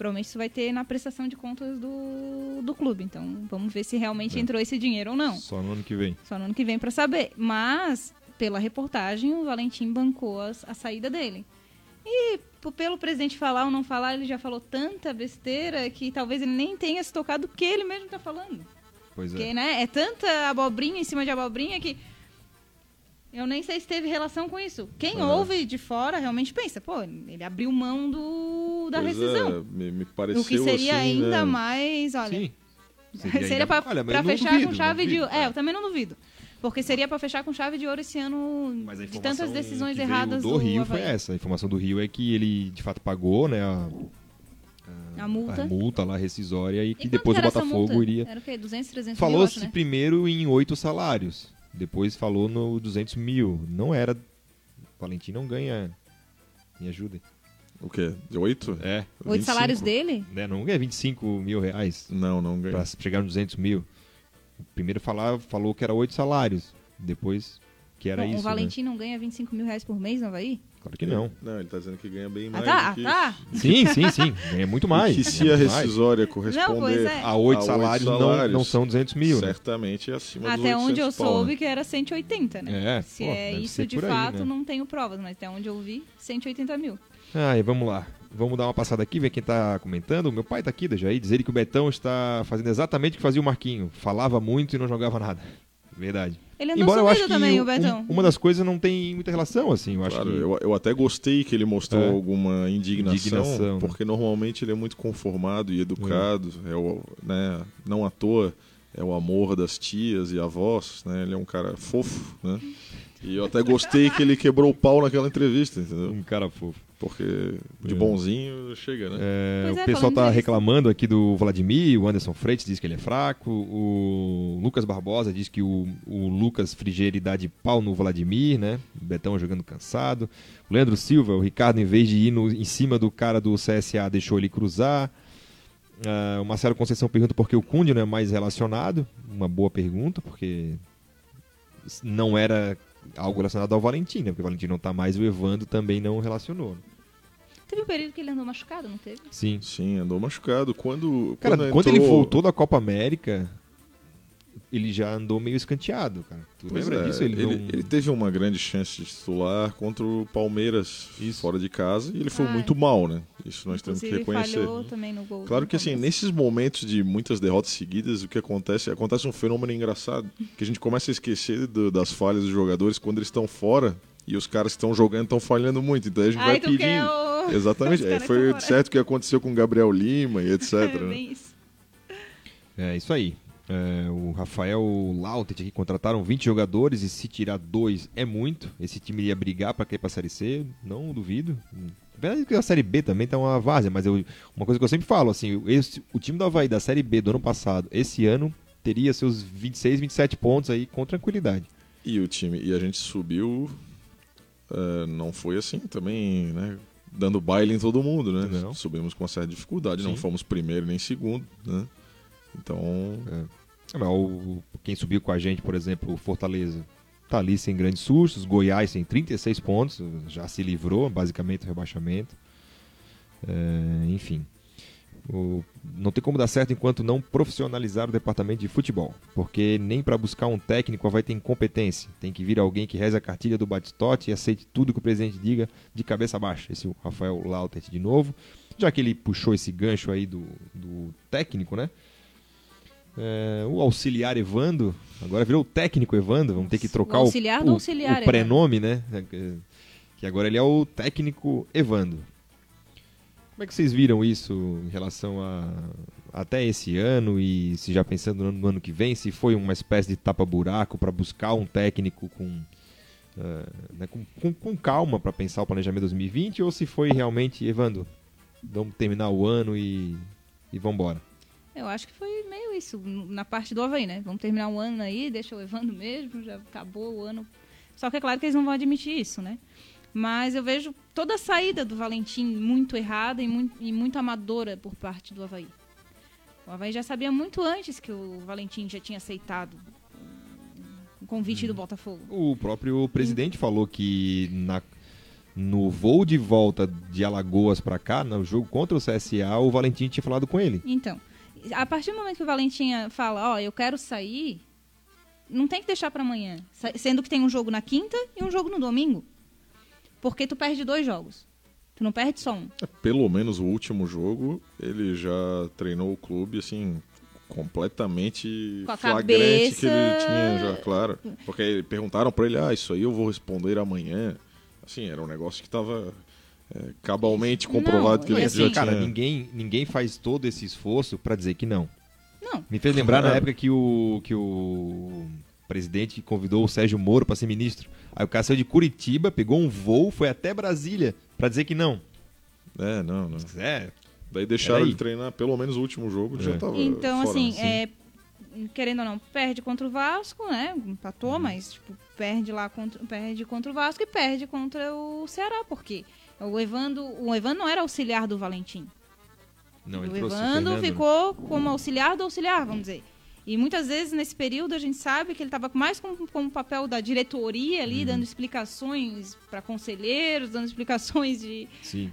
provavelmente isso vai ter na prestação de contas do, do clube. Então, vamos ver se realmente É. entrou esse dinheiro ou não. Só no ano que vem. Só no ano que vem pra saber. Mas, pela reportagem, o Valentim bancou as- a, saída dele. E pelo presidente falar ou não falar, ele já falou tanta besteira que talvez ele nem tenha se tocado do que ele mesmo tá falando. Pois Porque, é. né, é tanta abobrinha em cima de abobrinha que eu nem sei se teve relação com isso. Quem É. ouve de fora realmente pensa, pô, ele abriu mão do, da Pois rescisão. é, me, me pareceu o que seria assim, ainda né? mais, olha, Sim. seria, ainda- pra, Olha, mas pra eu não fechar duvido, com chave de duvido, ouro. É, eu também não duvido. Porque seria pra fechar com chave de ouro esse ano Mas a de tantas informação decisões que veio erradas do Rio foi essa. A informação do Rio é que ele de fato pagou, né, a, A multa. a multa lá rescisória e que E quanto depois o Botafogo iria Era o quê? 200, 300 mil, Falou-se acho, né? primeiro em oito salários, depois falou no 200 mil. Não era. Valentim não ganha. Me ajudem. O quê? De 8? É, Oito salários dele? né? Não ganha 25 mil reais Não, não ganha. pra chegar nos 200 mil. Primeiro falava, falou que era oito salários. Depois que era Bom, isso. o Valentim não ganha 25 mil reais por mês no Havaí? Né? Claro que não. Não, ele tá dizendo que ganha bem Ah, mais tá, do que ah, tá. Sim, sim, sim. Ganha muito mais. E que se a rescisória Não, corresponder pois é. A oito a salários, não- salários, Não, são 200 mil. né? certamente é acima dos Até onde eu 800 pau, né? soube que era 180, né? É, Se pô, é isso de aí, fato, né? não tenho provas, mas até onde eu vi, 180 mil. Ai, vamos lá. Vamos dar uma passada aqui, ver quem tá comentando. Meu pai tá aqui, Dejaí, dizer ele que o Betão está fazendo exatamente o que fazia o Marquinho. Falava muito e não jogava nada. Verdade. Ele andou Embora eu acho que também, um- o Betão. uma das coisas não tem muita relação, assim. Eu acho Claro, que... eu, eu até gostei que ele mostrou É. alguma indignação, Indignação, né? porque normalmente ele é muito conformado e educado, é. o, né, não à toa é o amor das tias e avós, né? Ele é um cara fofo, né? E eu até gostei que ele quebrou o pau naquela entrevista, entendeu? Um cara fofo. Porque de É. bonzinho chega, né? É, Pois o é, pessoal tá reclamando aqui do Vladimir, o Anderson Freitas diz que ele é fraco, o Lucas Barbosa diz que o, o Lucas Frigeiri dá de pau no Vladimir, né? O Betão jogando cansado. O Leandro Silva, o Ricardo, em vez de ir no- em cima do cara do CSA, deixou ele cruzar. Ah, o Marcelo Conceição pergunta por que o Cunha não é mais relacionado. Uma boa pergunta, porque não era algo relacionado ao Valentim, né? Porque o Valentim não tá mais, o Evandro também não relacionou. né? Teve um período que ele andou machucado, não teve? Sim. Sim, andou machucado. Quando, Cara, quando, quando ele entrou- voltou da Copa América, ele já andou meio escanteado, cara. Tu Pois lembra é, disso? Ele, Ele, não... ele teve uma grande chance de titular contra o Palmeiras Isso. fora de casa e ele foi Ah, muito mal, né? Isso nós temos que reconhecer. falhou também no gol. Claro que assim, nesses momentos de muitas derrotas seguidas, o que acontece? Acontece um fenômeno engraçado, que a gente começa a esquecer do- das falhas dos jogadores quando eles estão fora e os caras que estão jogando estão falhando muito. Então a gente vai Ai, quer pedindo. o... Exatamente. É, foi certo o que aconteceu com o Gabriel Lima e etc. É, né? bem isso. É isso aí. É, o Rafael Lautet aqui contrataram 20 jogadores e se tirar dois é muito. Esse time ia brigar pra cair pra Série C, não duvido. Na verdade que a Série B também tá uma várzea, mas eu- uma coisa que eu sempre falo, assim, esse- o time do Havaí da Série B do ano passado, esse ano, teria seus 26, 27 pontos aí com tranquilidade. E o time, e a gente subiu, eh, não foi assim também, né? Dando baile em todo mundo, né? Não. Subimos com uma certa dificuldade, não Sim. fomos primeiro nem segundo, né? Então, mas o- quem subiu com a gente, por exemplo, o Fortaleza, tá ali sem grandes sustos. Goiás tem 36 pontos, já se livrou basicamente do rebaixamento. É, enfim. O- não tem como dar certo enquanto não profissionalizar o departamento de futebol. Porque nem para buscar um técnico vai ter incompetência. Tem que vir alguém que reze a cartilha do Batistote e aceite tudo que o presidente diga de cabeça baixa. Esse Rafael Lautert de novo. Já que ele puxou esse gancho aí do, do técnico, né? É, o auxiliar Evando, agora virou o técnico Evando, vamos ter que trocar o, auxiliar do o- auxiliar o prenome, né? Que agora ele é o técnico Evando. Como é que vocês viram isso em relação a até esse ano e se já pensando no, no ano que vem, se foi uma espécie de tapa-buraco para buscar um técnico com, eh, né, com, com- com calma para pensar o planejamento 2020 ou se foi realmente, Evando, vamos terminar o ano e, e vamos embora. Eu acho que foi meio isso, na parte do Havaí, né? Vamos terminar um ano aí, deixa o Evandro mesmo, já acabou o ano. Só que é claro que eles não vão admitir isso, né? Mas eu vejo toda a saída do Valentim muito errada e muito, e muito amadora por parte do Havaí. O Havaí já sabia muito antes que o Valentim já tinha aceitado o convite do Botafogo. O próprio presidente falou que na, no voo de volta de Alagoas para cá, no jogo contra o CSA, o Valentim tinha falado com ele. Então, a partir do momento que o Valentim fala, ó, eu quero sair, não tem que deixar pra amanhã. Sendo que tem um jogo na quinta e um jogo no domingo. Porque tu perde dois jogos. Tu não perde só um. pelo menos o último jogo, ele já treinou o clube, assim, completamente Com flagrante que ele cabeça- tinha já, claro. Porque perguntaram pra ele, ah, isso aí eu vou responder amanhã. Assim, era um negócio que tava é, cabalmente Não, comprovado que e ele assim- já Cara, tinha... ninguém, ninguém faz todo esse esforço para dizer que não. Não. Me fez lembrar na É. época que o, que o presidente convidou o Sérgio Moro para ser ministro. Aí o cara saiu de Curitiba, pegou um voo, foi até Brasília para dizer que não. É, não, não. Quiser, Daí deixaram ele treinar pelo menos o último jogo, É. já tava Então, fora, assim, né? é, querendo ou não, perde contra o Vasco, né? Empatou, Uhum. mas tipo, perde lá contra, perde contra o Vasco e perde contra o Ceará, porque O Evando, o Evando não era auxiliar do Valentim. Não, ele o trouxe o né? ficou como auxiliar do auxiliar, vamos dizer. E muitas vezes nesse período a gente sabe que ele estava mais como, como papel da diretoria ali, Uhum. dando explicações para conselheiros, dando explicações de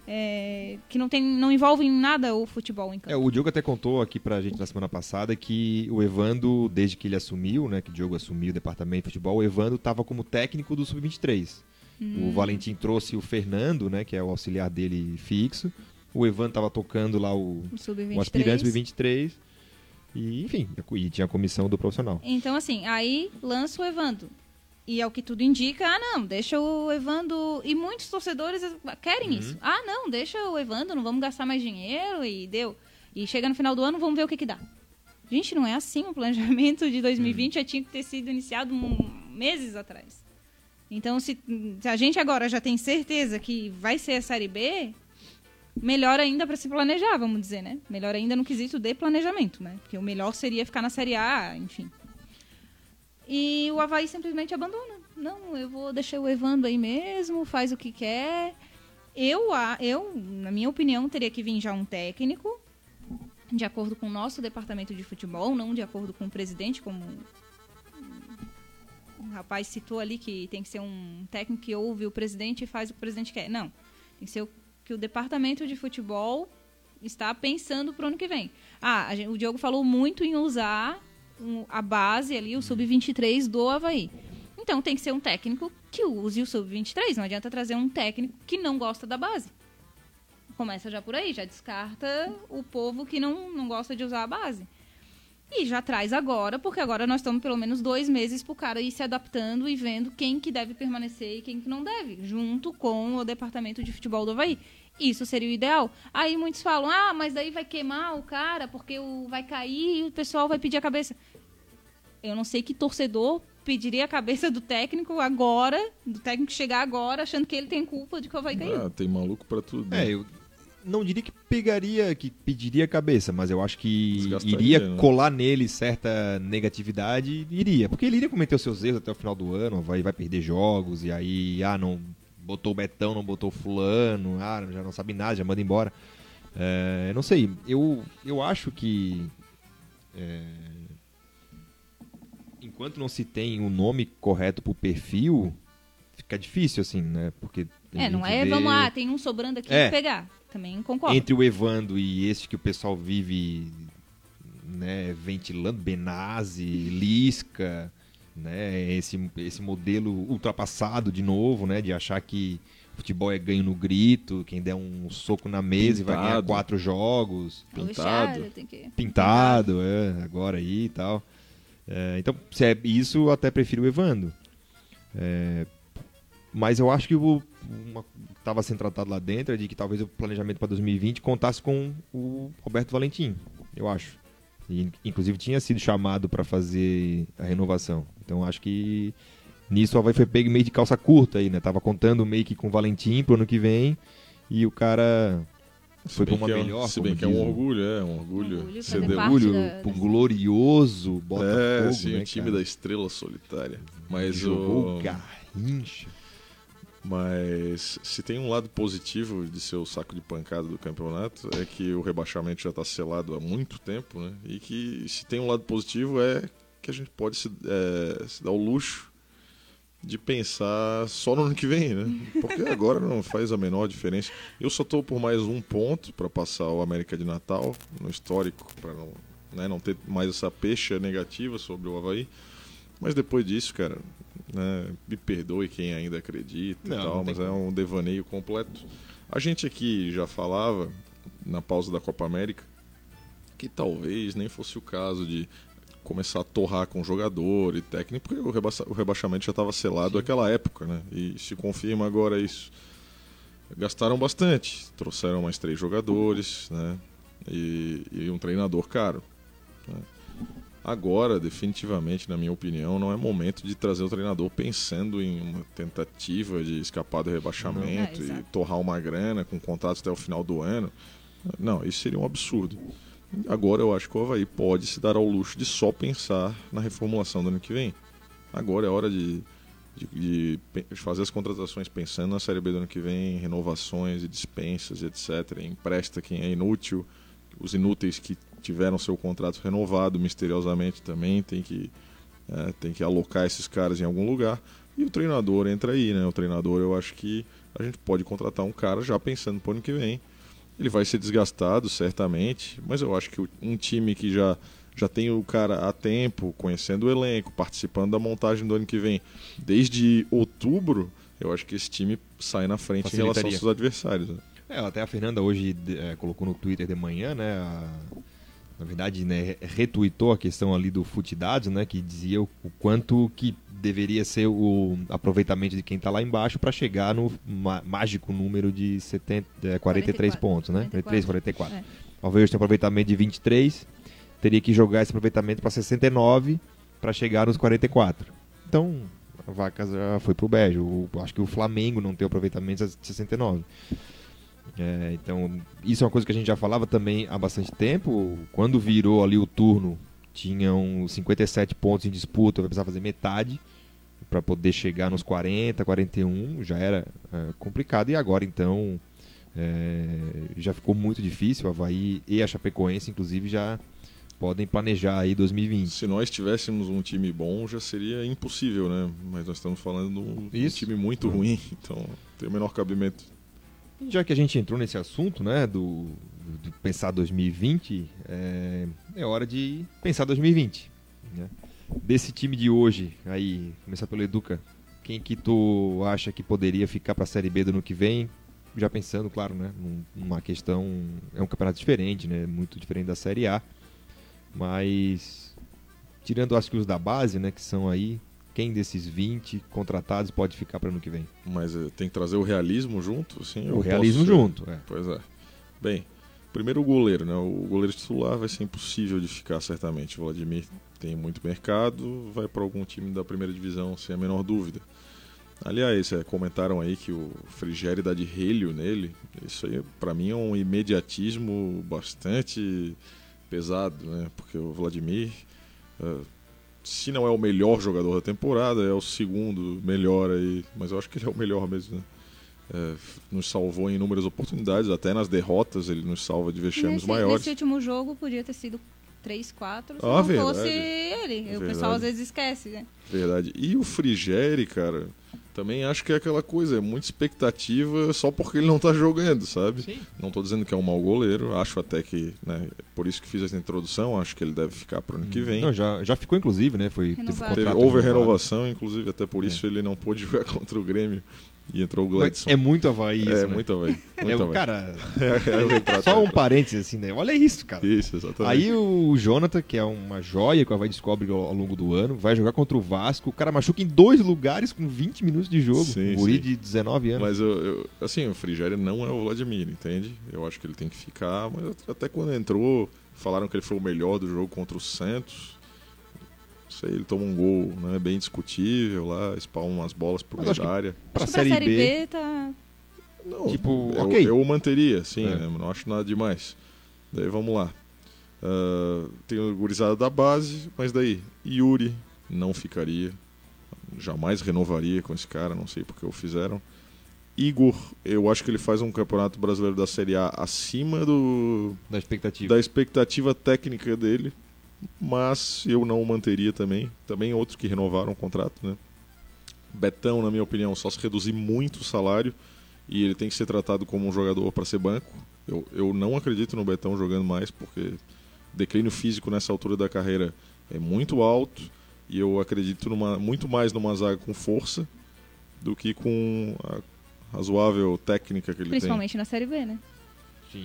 é, que não tem, não envolvem nada o futebol em campo. É, o Diogo até contou aqui pra gente na semana passada que o Evando, desde que ele assumiu, né, que o Diogo assumiu o departamento de futebol, o Evando estava como técnico do Sub-23. Hum. O Valentim trouxe o Fernando, né, que é o auxiliar dele fixo. O Evando estava tocando lá o, O Sub-23. o aspirante Sub-23. E, enfim, e tinha a comissão do profissional. Então, assim, aí lança o Evando. E é o que tudo indica, ah, não, deixa o Evando. E muitos torcedores querem Uhum. isso. Ah, não, deixa o Evando, não vamos gastar mais dinheiro e deu. E chega no final do ano, vamos ver o que, que dá. Gente, não é assim. O planejamento de 2020 já tinha que ter sido iniciado meses atrás. Então, se, se a gente agora já tem certeza que vai ser a Série B, melhor ainda para se planejar, vamos dizer, né? Melhor ainda no quesito de planejamento, né? Porque o melhor seria ficar na Série A, enfim. E o Havaí simplesmente abandona. Não, eu vou deixar o Evando aí mesmo, faz o que quer. Eu, eu, na minha opinião, teria que vir já um técnico, de acordo com o nosso departamento de futebol, não de acordo com o presidente, como o rapaz citou ali, que tem que ser um técnico que ouve o presidente e faz o que o presidente quer. Não, tem que ser o que o departamento de futebol está pensando para o ano que vem. Ah, a gen- o Diogo falou muito em usar um- a base ali, o sub-23 do Havaí. Então tem que ser um técnico que use o sub-23. Não adianta trazer um técnico que não gosta da base. Começa já por aí, já descarta o povo que não, não gosta de usar a base. E já traz agora, porque agora nós estamos pelo menos dois meses pro cara ir se adaptando e vendo quem que deve permanecer e quem que não deve, junto com o departamento de futebol do Havaí. Isso seria o ideal. Aí muitos falam, ah, mas daí vai queimar o cara, porque o, vai cair e o pessoal vai pedir a cabeça. Eu não sei que torcedor pediria a cabeça do técnico agora, do técnico chegar agora, achando que ele tem culpa de que o Havaí caiu. Ah, tem maluco pra tudo. né? É, eu não diria que pegaria, que pediria a cabeça, mas eu acho que iria né? colar nele certa negatividade, iria. Porque ele iria cometer os seus erros até o final do ano, vai, vai perder jogos, e aí, ah, não botou o Betão, não botou o fulano, ah, já não sabe nada, já manda embora. É, não sei, eu, eu acho que é, enquanto não se tem o nome correto pro perfil, fica difícil, assim, né? Porque É, não é, vê- vamos lá, tem um sobrando aqui, É. pegar. Também concordo. entre o Evando e esse que o pessoal vive né, ventilando, Benazzi, Lisca, né, esse, esse modelo ultrapassado de novo, né, de achar que futebol é ganho no grito, quem der um soco na mesa e vai ganhar Pintado. quatro jogos, É pintado. que- pintado, é, agora aí e tal. É, então, se é isso, eu até prefiro o Evando. É, mas eu acho que o uma, estava sendo tratado lá dentro é de que talvez o planejamento para 2020 contasse com o Roberto Valentim, eu acho. E, inclusive tinha sido chamado para fazer a renovação. Então acho que nisso o Havaí foi pego meio de calça curta aí, né? Tava contando meio que com o Valentim pro ano que vem e o cara foi pra bem uma é um- melhor, Se bem que é um orgulho, é um orgulho. Orgulho Você deu- orgulho da- pro glorioso Botafogo, É, sim, né, o time cara? da estrela solitária. Mas jogou o... Garrincha. Mas se tem um lado positivo de ser o saco de pancada do campeonato é que o rebaixamento já está selado há muito tempo, né? E que se tem um lado positivo é que a gente pode se, é, se dar o luxo de pensar só no ano que vem, né? Porque agora não faz a menor diferença. Eu só estou por mais um ponto para passar o América de Natal no histórico, para não, né, não ter mais essa pecha negativa sobre o Havaí. Mas depois disso, cara, né, me perdoe quem ainda acredita Não, e tal, mas é um devaneio completo. A gente aqui já falava, na pausa da Copa América, que talvez nem fosse o caso de começar a torrar com jogador e técnico, porque o, rebaixa- o rebaixamento já estava selado naquela época, né? E se confirma agora isso. Gastaram bastante, trouxeram mais três jogadores, né? E, e um treinador caro. né? Agora, definitivamente, na minha opinião, não é momento de trazer o treinador pensando em uma tentativa de escapar do rebaixamento é, e torrar uma grana com contratos até o final do ano. Não, isso seria um absurdo. Agora eu acho que o Havaí pode se dar ao luxo de só pensar na reformulação do ano que vem. Agora é hora de de, de fazer as contratações pensando na Série B do ano que vem, renovações e dispensas, etc. Empresta quem é inútil, os inúteis que tiveram seu contrato renovado misteriosamente também tem que, é, tem que alocar esses caras em algum lugar. E o treinador entra aí, né? O treinador, eu acho que a gente pode contratar um cara já pensando pro ano que vem. Ele vai ser desgastado, certamente, mas eu acho que o- um time que já, já tem o cara há tempo, conhecendo o elenco, participando da montagem do ano que vem, desde outubro, eu acho que esse time sai na frente em relação aos seus adversários. né? É, até a Fernanda hoje é, colocou no Twitter de manhã, né? a- na verdade, né, retuitou a questão ali do Futidados, né? Que dizia o, o quanto que deveria ser o aproveitamento de quem está lá embaixo para chegar no mágico número de 70, é, 43 44, pontos, né? 43, 44. 44. É. Talvez tenha um aproveitamento de 23, teria que jogar esse aproveitamento para 69 para chegar nos 44. Então, a vaca já foi pro. O- acho que o Flamengo não tem o aproveitamento de 69. É, então, isso é uma coisa que a gente já falava também há bastante tempo. Quando virou ali o turno, tinham 57 pontos em disputa, vai precisar fazer metade para poder chegar nos 40, 41, já era é, complicado. E agora, então, é, já ficou muito difícil. O Havaí e a Chapecoense, inclusive, já podem planejar aí 2020. Se nós tivéssemos um time bom, já seria impossível, né? Mas nós estamos falando de um, um time muito ruim, então tem o menor cabimento. Já que a gente entrou nesse assunto, né, do, do pensar 2020, é, é hora de pensar 2020. Né? Desse time de hoje, aí, começar pelo Educa, quem que tu acha que poderia ficar para a Série B do ano que vem? Já pensando, claro, né, num- numa questão, é um campeonato diferente, né, muito diferente da Série A, mas tirando acho que os da base, né, que são aí, quem desses 20 contratados pode ficar para ano que vem? Mas eh, tem que trazer o realismo junto, sim. O realismo junto, é. Pois é. Bem, primeiro o goleiro, né? O goleiro titular vai ser impossível de ficar, certamente. O Vladimir tem muito mercado, vai para algum time da primeira divisão, sem a menor dúvida. Aliás, é, comentaram aí que o Frigério dá de relho nele. Isso aí, para mim, é um imediatismo bastante pesado, né? Porque o Vladimir, eh, se não é o melhor jogador da temporada, é o segundo melhor aí. Mas eu acho que ele é o melhor mesmo, né? É, nos salvou em inúmeras oportunidades, até nas derrotas ele nos salva de vexames Nesse, maiores. nesse último jogo podia ter sido 3, 4, se Ah, não verdade. fosse ele. O pessoal às vezes esquece, né? Verdade. E o Frigeri, cara, também acho que é aquela coisa, é muita expectativa só porque ele não tá jogando, sabe? Sim. Não tô dizendo que é um mau goleiro, acho até que, né, por isso que fiz essa introdução, acho que ele deve ficar pro ano que vem. Não, já, já ficou, inclusive, né? Foi, teve Renovado. Teve, houve renovação, inclusive, até por isso ele não pôde jogar contra o Grêmio e entrou o Gladson. É muito Havaí isso, É, né? muito Havaí. É, Muito o Havaí. cara, É, é só um parênteses assim, né? Olha isso, cara. Isso, exatamente. Aí o Jonathan, que é uma joia que o Havaí descobre ao, ao longo do ano, vai jogar contra o Vasco. O cara machuca em dois lugares com 20 minutos de jogo. Sim, um guri de 19 anos. Mas eu, eu- assim, o Frigério não é o Vladimir, entende? Eu acho que ele tem que ficar, mas até quando entrou, falaram que ele foi o melhor do jogo contra o Santos. Sei, ele toma um gol né, bem discutível lá, espalma umas bolas Mas meio da área. pra Acho que Série pra Série B, B, tá... Não, Tipo, eu, ok. eu o manteria, sim, É. né, não acho nada demais. Daí vamos lá. Ah, tem o gurizada da base, mas daí, Yuri não ficaria. Jamais renovaria com esse cara, não sei porque o fizeram. Igor, eu acho que ele faz um campeonato brasileiro da Série A acima do, da expectativa. da expectativa técnica dele, mas eu não o manteria também. Também outros que renovaram o contrato, né? Betão, na minha opinião, só se reduzir muito o salário e ele tem que ser tratado como um jogador para ser banco. Eu, eu não acredito no Betão jogando mais, porque declínio físico nessa altura da carreira é muito alto e eu acredito numa, muito mais numa zaga com força do que com a razoável técnica que ele Principalmente na Série B, né?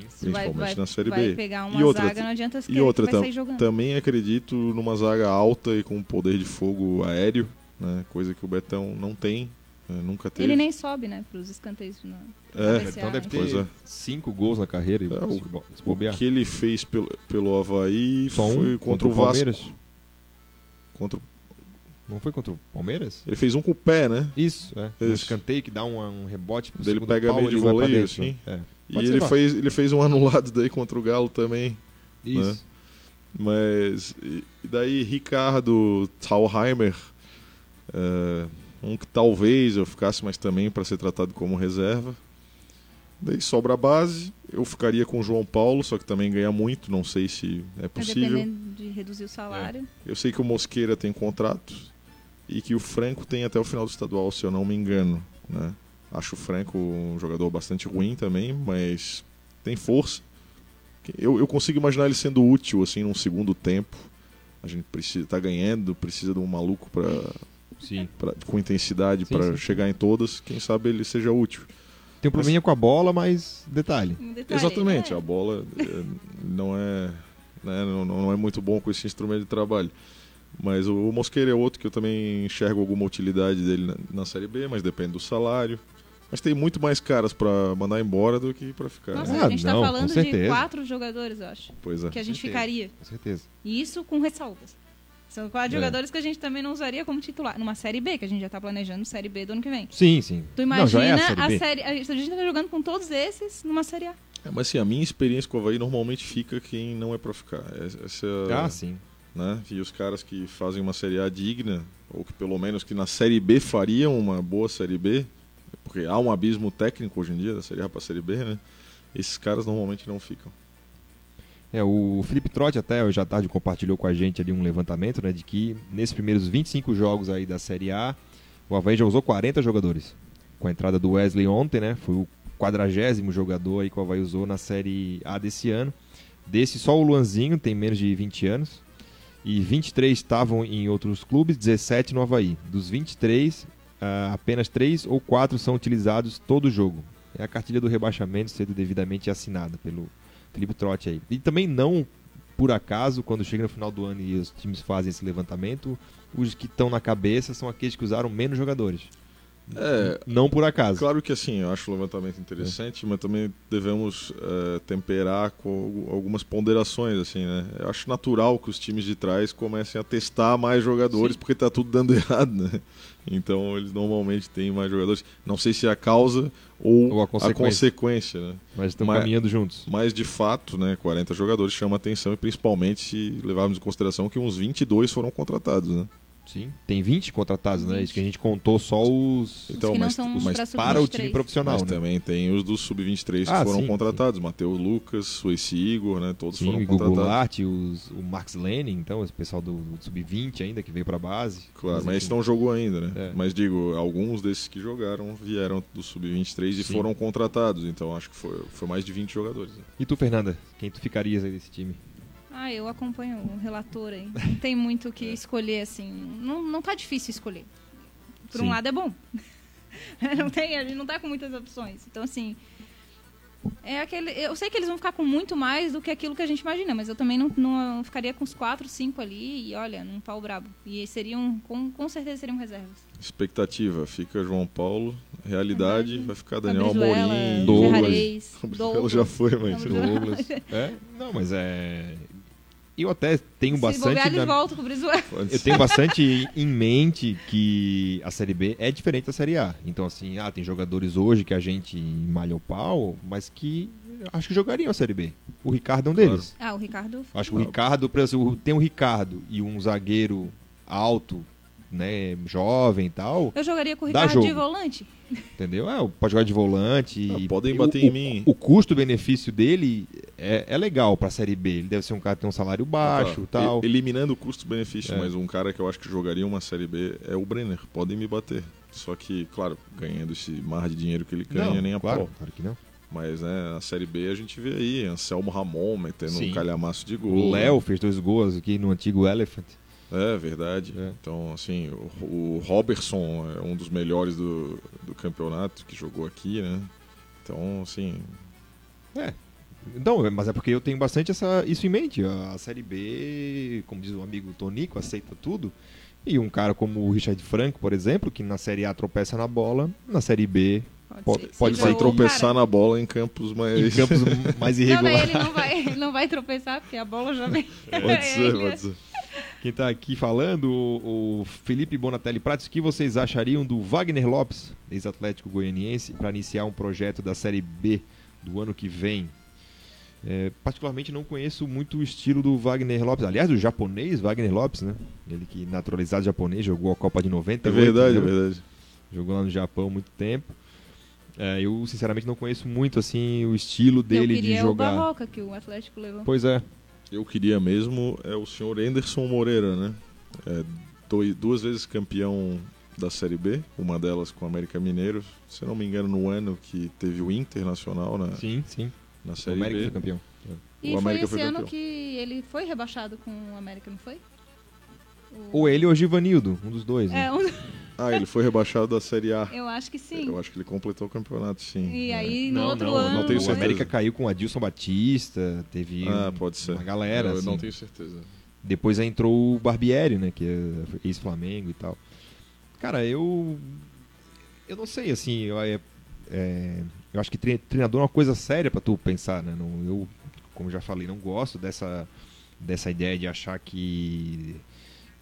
Sim. Se vai, Principalmente vai, na Série vai B. pegar E uma outra- zaga, não adianta E esquecer outra, que vai tam- sair jogando. também acredito numa zaga alta e com poder de fogo aéreo, né? coisa que o Betão não tem, né, nunca teve. Ele nem sobe, né, pros escanteios. No... É, Então deve ter Pois é. cinco gols na carreira. e É, o- se bobear. O que ele fez pelo, pelo Havaí Só um foi contra, o Vasco. Palmeiras. Contra, Não foi contra o Palmeiras? ele fez um com o pé, né? Isso, é. Um Isso. escanteio que dá um, um rebote pro ele segundo pega pau, meio de voleio, assim. né? É. E Pode ele fez, ele fez um anulado daí contra o Galo também. Isso. Mas. E, daí Ricardo Thalheimer. é, Um que talvez eu ficasse, mas também para ser tratado como reserva. Daí sobra a base. Eu ficaria com o João Paulo, só que também ganha muito. Não sei se é Vai possível. dependendo de reduzir o salário. Eu sei que o Mosqueira tem contrato e que o Franco tem até o final do estadual, se eu não me engano. Né? Acho o Franco um jogador bastante ruim também, mas tem força. Eu, eu consigo imaginar ele sendo útil assim num segundo tempo. A gente precisa tá ganhando, precisa de um maluco para Sim. com intensidade para chegar em todas. Quem sabe ele seja útil. Tem um probleminha com a bola, mas detalhe. Um detalhe, Exatamente, é. a bola eh, não é, né, não, não é muito bom com esse instrumento de trabalho. Mas o Mosqueira é outro que eu também enxergo alguma utilidade dele na, na Série B, mas depende do salário. Mas tem muito mais caras para mandar embora do que para ficar. Nossa, né? Ah, a gente tá não, com falando de certeza. quatro jogadores, eu acho. Pois é. Que a gente certeza. ficaria. Com certeza. E isso com ressalvas. São quatro É. jogadores que a gente também não usaria como titular. Numa Série B, que a gente já tá planejando Série B do ano que vem. Sim, sim. Tu Não, já imagina é a série a, série. A gente tá jogando com todos esses numa Série A. É, mas assim, a minha experiência com o Havaí normalmente fica quem não é para ficar. Essa é a- Ah, sim. né? E os caras que fazem uma Série A digna, ou que pelo menos que na Série B fariam uma boa Série B, porque há um abismo técnico hoje em dia da Série A para a Série B, né? Esses caras normalmente não ficam. É, o Felipe Trotti até hoje à tarde compartilhou com a gente ali um levantamento, né, de que nesses primeiros 25 jogos aí da Série A, o Havaí já usou 40 jogadores. Com a entrada do Wesley ontem, né, foi o quadragésimo jogador aí que o Havaí usou na Série A desse ano. Desse, só o Luanzinho tem menos de 20 anos. E 23 estavam em outros clubes, 17 no Havaí. Dos 23, ah, apenas 3 ou 4 são utilizados todo jogo. É a cartilha do rebaixamento sendo devidamente assinada pelo Felipe Trotti aí. E também não, por acaso, quando chega no final do ano e os times fazem esse levantamento, os que estão na cabeça são aqueles que usaram menos jogadores. É, Não por acaso. Claro que assim, eu acho o levantamento interessante, mas também devemos eh, temperar com algu- algumas ponderações, assim, né? Eu acho natural que os times de trás comecem a testar mais jogadores, Sim. porque tá tudo dando errado, né? Então eles normalmente têm mais jogadores. Não sei se é a causa ou, Ou a a consequência. consequência, né? Mas estão Mas- caminhando juntos. Mas de fato, né, 40 jogadores chama atenção e principalmente se levarmos em consideração que uns 22 foram contratados, né? Sim. Tem 20 contratados, né? 20. Isso que a gente contou só os. Os Então, que não mas- são mas para o sub-23. time profissional, Mas né? também tem os dos sub-23 que Ah, foram sim, contratados. Matheus Lucas, o esse Igor, né? Todos Sim, foram Igor contratados. Goulart, os, o Marx Lenin, então, esse pessoal do, do Sub-20 ainda, que veio pra base. Claro, mas esse não jogou ainda, né? É. Mas digo, alguns desses que jogaram vieram do sub-23 e Sim. foram contratados. Então acho que foi, foi mais de 20 jogadores. né? E tu, Fernanda? Quem tu ficarias aí desse time? Ah, eu acompanho o relator aí. Não tem muito o que escolher, assim. Não, não tá difícil escolher. Por Sim. um lado é bom. não tem, a gente não tá com muitas opções. Então, assim. É aquele, eu sei que eles vão ficar com muito mais do que aquilo que a gente imagina, mas eu também não, não ficaria com os quatro, cinco ali e olha, num pau brabo. E seriam, com, com certeza seriam reservas. Expectativa, fica João Paulo. Realidade, vai ficar Daniel Amorim. Douglas. Douglas. já foi, mas... Douglas. é? Não, mas é. Eu até tenho Se bastante. bobear, na- voltam com o Brizuela. Eu tenho bastante em mente que a Série B é diferente da Série A. Então, assim, ah, tem jogadores hoje que a gente malha o pau, mas que acho que jogariam a Série B. O Ricardo é um deles. Ah, o Ricardo. Acho que o Ricardo, por exemplo, tem um Ricardo e um zagueiro alto, né, jovem e tal, Eu jogaria com o Ricardo de volante. entendeu? É, pode jogar de volante. Ah, e- podem bater o, em mim. O, o custo-benefício dele é, é legal pra Série B. Ele deve ser um cara que tem um salário baixo e Tá. tal. E- Eliminando o custo-benefício, É. mas um cara que eu acho que jogaria uma Série B é o Brenner. Podem me bater. Só que, claro, ganhando esse mar de dinheiro que ele ganha, Não, nem a claro, pau. claro que não. Mas, né, na Série B a gente vê aí Anselmo Ramon metendo Sim. um calhamaço de gol. O Léo fez dois gols aqui no antigo Elephant. É, verdade. É. Então, assim, o, o Robertson é um dos melhores do, do campeonato que jogou aqui, né? Então, assim, É. Não, mas é porque eu tenho bastante essa, isso em mente. A Série B, como diz o amigo Tonico, aceita tudo. E um cara como o Richard Franco, por exemplo, que na Série A tropeça na bola, na Série B, Pode- ser. pode vai tropeçar cara- na bola em campos mais. em campos mais Não, irregulares. mas ele não vai, não vai tropeçar, porque a bola já vem. Pode ser, pode ser. Quem está aqui falando, o, o Felipe Bonatelli Pratos, o que vocês achariam do Wagner Lopes, ex-atlético goianiense, para iniciar um projeto da Série B do ano que vem? É, particularmente não conheço muito o estilo do Wagner Lopes. Aliás, o japonês Wagner Lopes, né? Ele que naturalizado japonês, jogou a Copa de 90. É verdade, é verdade. Jogou lá no Japão há muito tempo. É, eu, sinceramente, não conheço muito assim o estilo dele eu queria de jogar. o Barroca, que o Atlético levou. Pois é. Eu queria mesmo é o senhor Anderson Moreira, né? É, dois, duas vezes campeão da Série B, uma delas com o América Mineiro, se não me engano, no ano que teve o Internacional na, Sim, sim. na O Série América B. foi campeão. E o América foi foi esse ano campeão. que ele foi rebaixado com o América, não foi? O- Ou ele ou o Givanildo, um dos dois. Né? É, um- Ah, ele foi rebaixado da Série A. eu acho que sim. Eu acho que ele completou o campeonato, sim. E É. aí, no não, outro não, ano... não tenho o certeza. América caiu com o Adilson Batista, teve Ah, um- pode ser. uma galera. Eu assim. não tenho certeza. Depois aí entrou o Barbieri, né? Que é ex-Flamengo e tal. Cara, eu. Eu não sei, assim. Eu, é- é, eu acho que tre- treinador é uma coisa séria pra tu pensar, né? Não, eu, como já falei, não gosto dessa, dessa ideia de achar que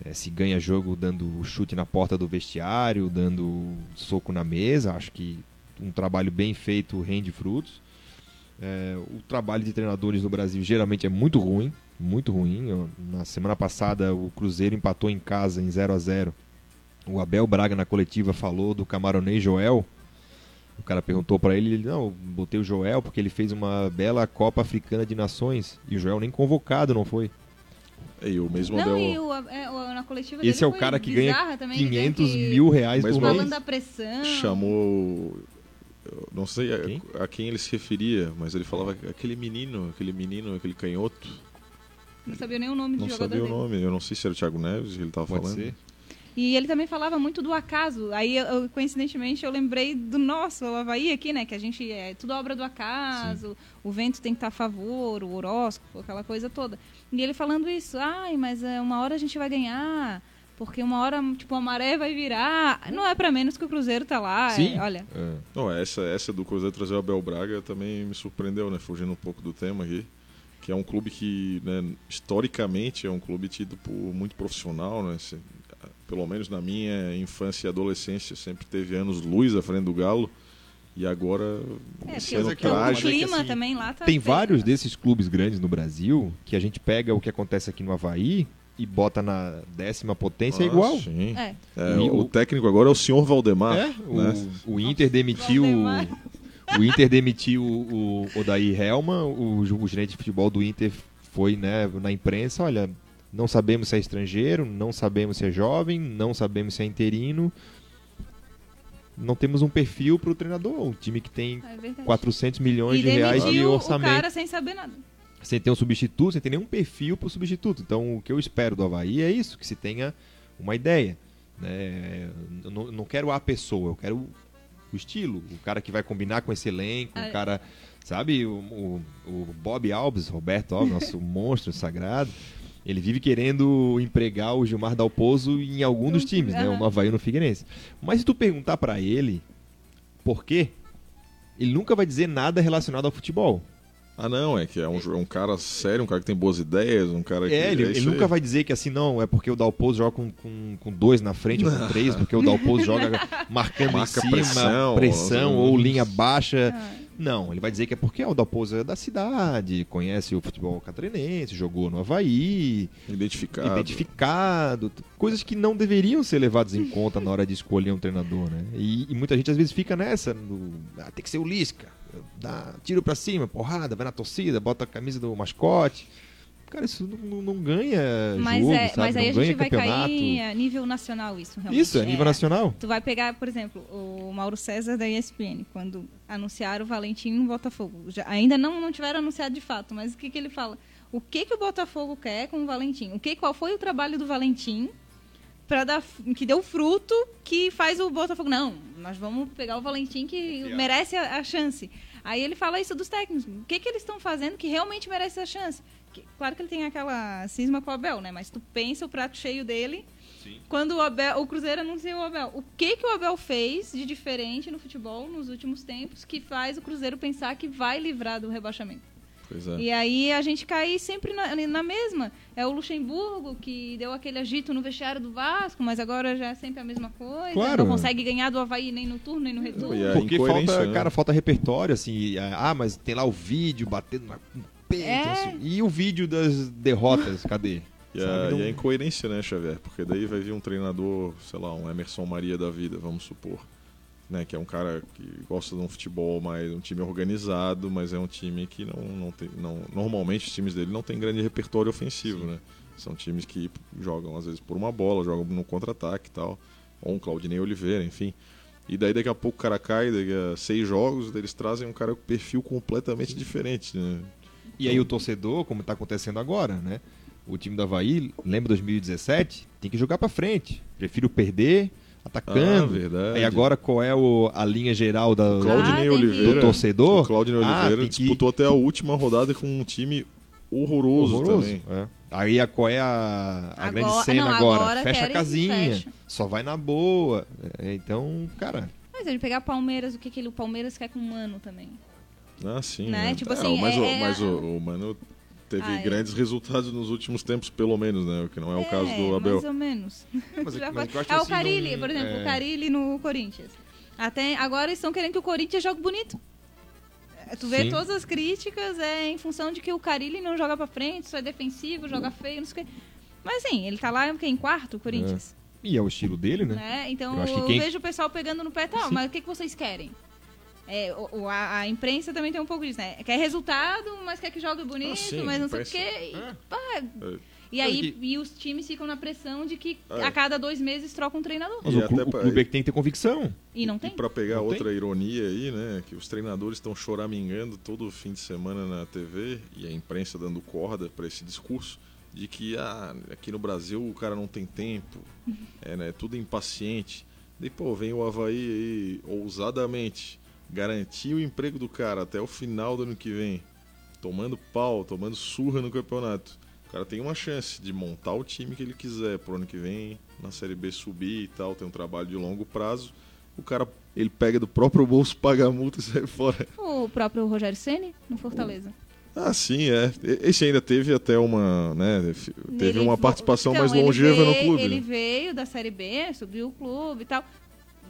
é, se ganha jogo dando chute na porta do vestiário, dando soco na mesa. Acho que um trabalho bem feito rende frutos. É, o trabalho de treinadores no Brasil geralmente é muito ruim, muito ruim. Eu- na semana passada o Cruzeiro empatou em casa em 0 a 0 O Abel Braga na coletiva falou do camaronês Joel. O cara perguntou pra ele, ele não, botei o Joel porque ele fez uma bela Copa Africana de Nações e o Joel nem convocado não foi. E o mesmo Não, e o, é, o- na coletiva Esse dele é o cara que ganha também, ele ganha 500 que- mil reais Mas por o mês. Falando da pressão. chamou. eu não sei a Quem? a, quem ele se referia, mas ele falava aquele menino, aquele menino, aquele canhoto. Não sabia nem o nome do Não jogador sabia o dele. nome. Eu não sei se era o Thiago Neves que ele tava Pode falando. ser. E ele também falava muito do acaso. Aí, eu- coincidentemente, eu lembrei do nosso, o Havaí aqui, né? Que a gente é tudo obra do acaso, o vento tem que estar a favor, o horóscopo, aquela coisa toda. E ele falando isso, ai, mas é, uma hora a gente vai ganhar, porque uma hora, tipo, a maré vai virar. Não é pra menos que o Cruzeiro tá lá. Sim. é, olha, É. Não, essa, essa do Cruzeiro trazer o Abel Braga também me surpreendeu, né? Fugindo um pouco do tema aqui. Que é um clube que, né, historicamente, é um clube tido por muito profissional, né? Pelo menos na minha infância e adolescência, sempre teve anos luz à frente do Galo. E agora, é, esse ano é o é trágico. que, clima assim, também lá tá. Tem feio, vários né? desses clubes grandes no Brasil que a gente pega o que acontece aqui no Havaí e bota na décima potência é Ah, igual. Sim. É. É, E o, o- técnico agora é o senhor Valdemar. É, né? o, o Inter demitiu Valdemar. o Inter demitiu o, o Odair Helman, o, o gerente de futebol do Inter foi né, na imprensa, olha, não sabemos se é estrangeiro, não sabemos se é jovem, não sabemos se é interino. Não temos um perfil para o treinador, um time que tem É verdade. 400 milhões e de reais de demitiu o orçamento. cara sem saber nada. sem ter um substituto, sem ter nenhum perfil para o substituto. Então, o que eu espero do Havaí é isso, que se tenha uma ideia. Né? Eu não, não quero a pessoa, eu quero o estilo, o cara que vai combinar com esse elenco, o cara, sabe, o, o, o Bob Alves, Roberto Alves, nosso monstro sagrado, ele vive querendo empregar o Gilmar Dalpozo em algum dos times, né? O no Havaí ou no Figueirense. Mas se tu perguntar para ele por quê, ele nunca vai dizer nada relacionado ao futebol. Ah, não, é que é um, jo- um cara sério, um cara que tem boas ideias, um cara que. É, ele, isso ele nunca vai dizer que assim, não, é porque o Dalpozo joga com, com, com dois na frente ou com três, porque o Dalpozo joga marcando Marca em cima, pressão, pressão, ou- ou linha baixa. Ah, Não, ele vai dizer que é porque o Dalpozo é da cidade, conhece o futebol catarinense, jogou no Havaí, Identificado. identificado, coisas que não deveriam ser levadas em conta na hora de escolher um treinador, né? E, e muita gente às vezes fica nessa, no, ah, tem que ser o Lisca, dá tiro pra cima, porrada, vai na torcida, bota a camisa do mascote. Cara, isso não, não- não ganha mas, jogo, é, sabe? mas aí não a gente vai campeonato. cair a nível nacional isso, realmente. Isso, é nível nacional. Tu vai pegar, por exemplo, o Mauro César da ESPN, quando anunciaram o Valentim no Botafogo. Já- ainda não, não tiveram anunciado de fato, mas o que, que ele fala? O que, que o Botafogo quer com o Valentim? O que, qual foi o trabalho do Valentim para dar que deu fruto que faz o Botafogo? Não, nós vamos pegar o Valentim que merece a, a chance. Aí ele fala isso dos técnicos. O que, que eles estão fazendo que realmente merece a chance? Claro que ele tem aquela cisma com o Abel, né? Mas tu pensa o prato cheio dele quando o, Abel, o Cruzeiro anunciou o Abel. O que, que o Abel fez de diferente no futebol nos últimos tempos que faz o Cruzeiro pensar que vai livrar do rebaixamento? Pois é. E aí a gente cai sempre na, na mesma. É o Luxemburgo que deu aquele agito no vestiário do Vasco, mas agora já é sempre a mesma coisa. Claro. Não consegue ganhar do Havaí nem no turno, nem no retorno. Porque falta, né? cara, falta repertório, assim. Ah, mas tem lá o vídeo batendo na peito. É. assim. E o vídeo das derrotas, cadê? E a, e a incoerência, né, Xavier? Porque daí vai vir um treinador, sei lá, um Emerson Maria da vida, vamos supor. né, que é um cara que gosta de um futebol mais um time organizado, mas é um time que não, não tem. Não, normalmente os times dele não tem grande repertório ofensivo, né? São times que jogam às vezes por uma bola, jogam no contra-ataque e tal. Ou um Claudinei Oliveira, enfim. E daí daqui a pouco o cara cai, daqui a seis jogos, eles trazem um cara com perfil completamente diferente, né? E aí o torcedor, como está acontecendo agora, né? O time do Havaí, lembra 2017? Tem que jogar para frente. Prefiro perder atacando. Ah, verdade. Aí agora qual é o, a linha geral da, O Claudinei Ah, que- Oliveira. do torcedor? O Claudinei Ah, Oliveira que- disputou até a última rodada com um time horroroso, também. É. Aí a, qual é a, a Agora- grande cena não, agora? agora Fecha a casinha. fecha. Só vai na boa. É, então, cara. Mas ele pegar Palmeiras, o que, que ele, o Palmeiras quer com o Mano também? Ah, sim. Né? né? Tipo É, assim, mas é- o, é- mas o, o Mano teve Ah, é. grandes resultados nos últimos tempos, pelo menos, né? O que não é o caso do mais Abel. ou menos. Mas, mas ah, o assim, Carilli, não- por exemplo, é, o Carilli no Corinthians. Até agora estão querendo que o Corinthians jogue bonito. É, Tu vê Sim. todas as críticas é em função de que o Carilli não joga pra frente, só é defensivo, joga feio, não sei o quê. Mas assim, ele tá lá em quarto, o Corinthians. E é o estilo dele, né? Né? Então Eu eu, acho que quem- vejo o pessoal pegando no pé, tá, Sim. mas o que, que vocês querem? É, o- a, a imprensa também tem um pouco disso, né? Quer resultado, mas quer que jogue bonito, Ah, sim, mas não sei o quê. E, É. pá, É. e aí e os times ficam na pressão de que É. a cada dois meses troca um treinador. Mas E o, clu- o clube é que tem que ter convicção. E não E tem? pra pegar Não outra ironia aí, né? Que os treinadores estão choramingando todo fim de semana na TV e a imprensa dando corda para esse discurso de que ah, aqui no Brasil o cara não tem tempo, é né, tudo impaciente. Daí, pô, vem o Havaí aí ousadamente garantir o emprego do cara até o final do ano que vem, tomando pau, tomando surra no campeonato. O cara tem uma chance de montar o time que ele quiser pro ano que vem, na Série B subir e tal, tem um trabalho de longo prazo. O cara, ele pega do próprio bolso, paga a multa e sai fora. O próprio Rogério Ceni no Fortaleza. Ah, sim, é. Esse ainda teve até uma, né, teve Ele uma participação Então, mais longeva no veio- clube. Ele né? veio da Série B, subiu o clube e tal.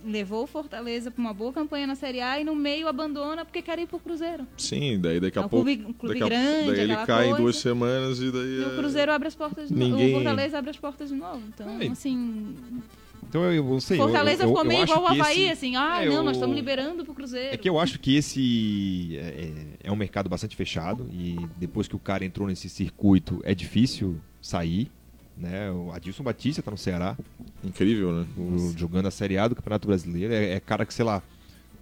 Levou o Fortaleza pra uma boa campanha na Série A e no meio abandona porque quer ir pro Cruzeiro. Sim, daí daqui a É um pouco. clube, um clube daqui a- grande, daí ele cai em coisa. duas semanas e daí. E é- o Cruzeiro abre as portas de novo. Ninguém- O Fortaleza abre as portas de novo. Então, Ai. assim. Então eu, eu não sei. Fortaleza eu, eu, ficou meio igual o Havaí, esse- assim. Ah, é, não, nós estamos liberando pro Cruzeiro. É que eu acho que esse é, é- é um mercado bastante fechado e depois que o cara entrou nesse circuito é difícil sair. Né? O Adilson Batista tá no Ceará, Incrível, né? o- jogando a Série A do Campeonato Brasileiro. É, é cara que, sei lá,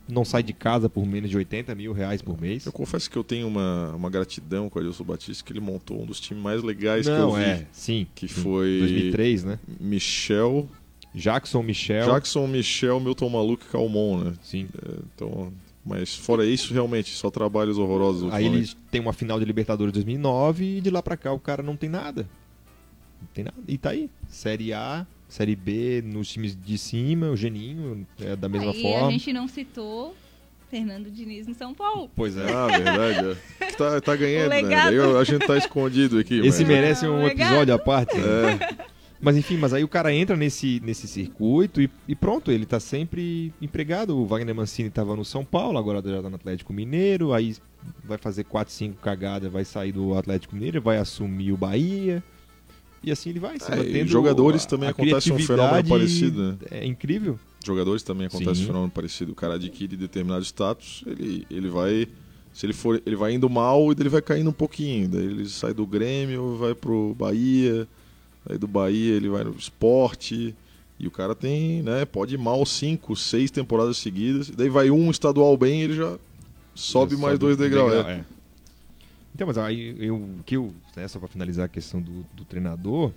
não sai de casa por menos de 80 mil reais por mês. Eu confesso que eu tenho uma, uma gratidão com o Adilson Batista, que ele montou um dos times mais legais que eu Não, vi. é, sim. Que foi 2003, né? Michel, Jackson, Michel. Jackson, Michel, Milton Maluco e Calmon, né? Sim. É, Então, mas fora isso, realmente, só trabalhos horrorosos. Aí eles têm uma final de Libertadores 2009 e de lá pra cá o cara não tem nada. Não tem nada. E tá aí. Série A, Série B, nos times de cima, o Geninho é da mesma Aí forma. a gente não citou Fernando Diniz no São Paulo. Pois é. Ah, verdade. É. Tá, tá ganhando, né? eu- a gente tá escondido aqui. Esse mas... merece um episódio à parte. É, Mas enfim, mas aí o cara entra nesse, nesse circuito e, e pronto, ele tá sempre empregado. O Wagner Mancini tava no São Paulo, agora já tá no Atlético Mineiro, aí vai fazer 4, 5 cagadas, vai sair do Atlético Mineiro, vai assumir o Bahia. E assim ele vai. se É, jogadores a- também a acontece um fenômeno parecido, né? É incrível. jogadores também acontece Sim. um fenômeno parecido. O cara adquire determinado status, ele, ele vai. Se ele for. Ele vai indo mal e daí ele vai caindo um pouquinho. Daí ele sai do Grêmio, vai pro Bahia. Aí do Bahia ele vai no esporte. E o cara tem, né? Pode ir mal cinco, seis temporadas seguidas. Daí vai um estadual bem ele já sobe Já mais sobe dois degraus. degrau, é. Então, mas aí eu, que eu, né, só para finalizar a questão do, do treinador,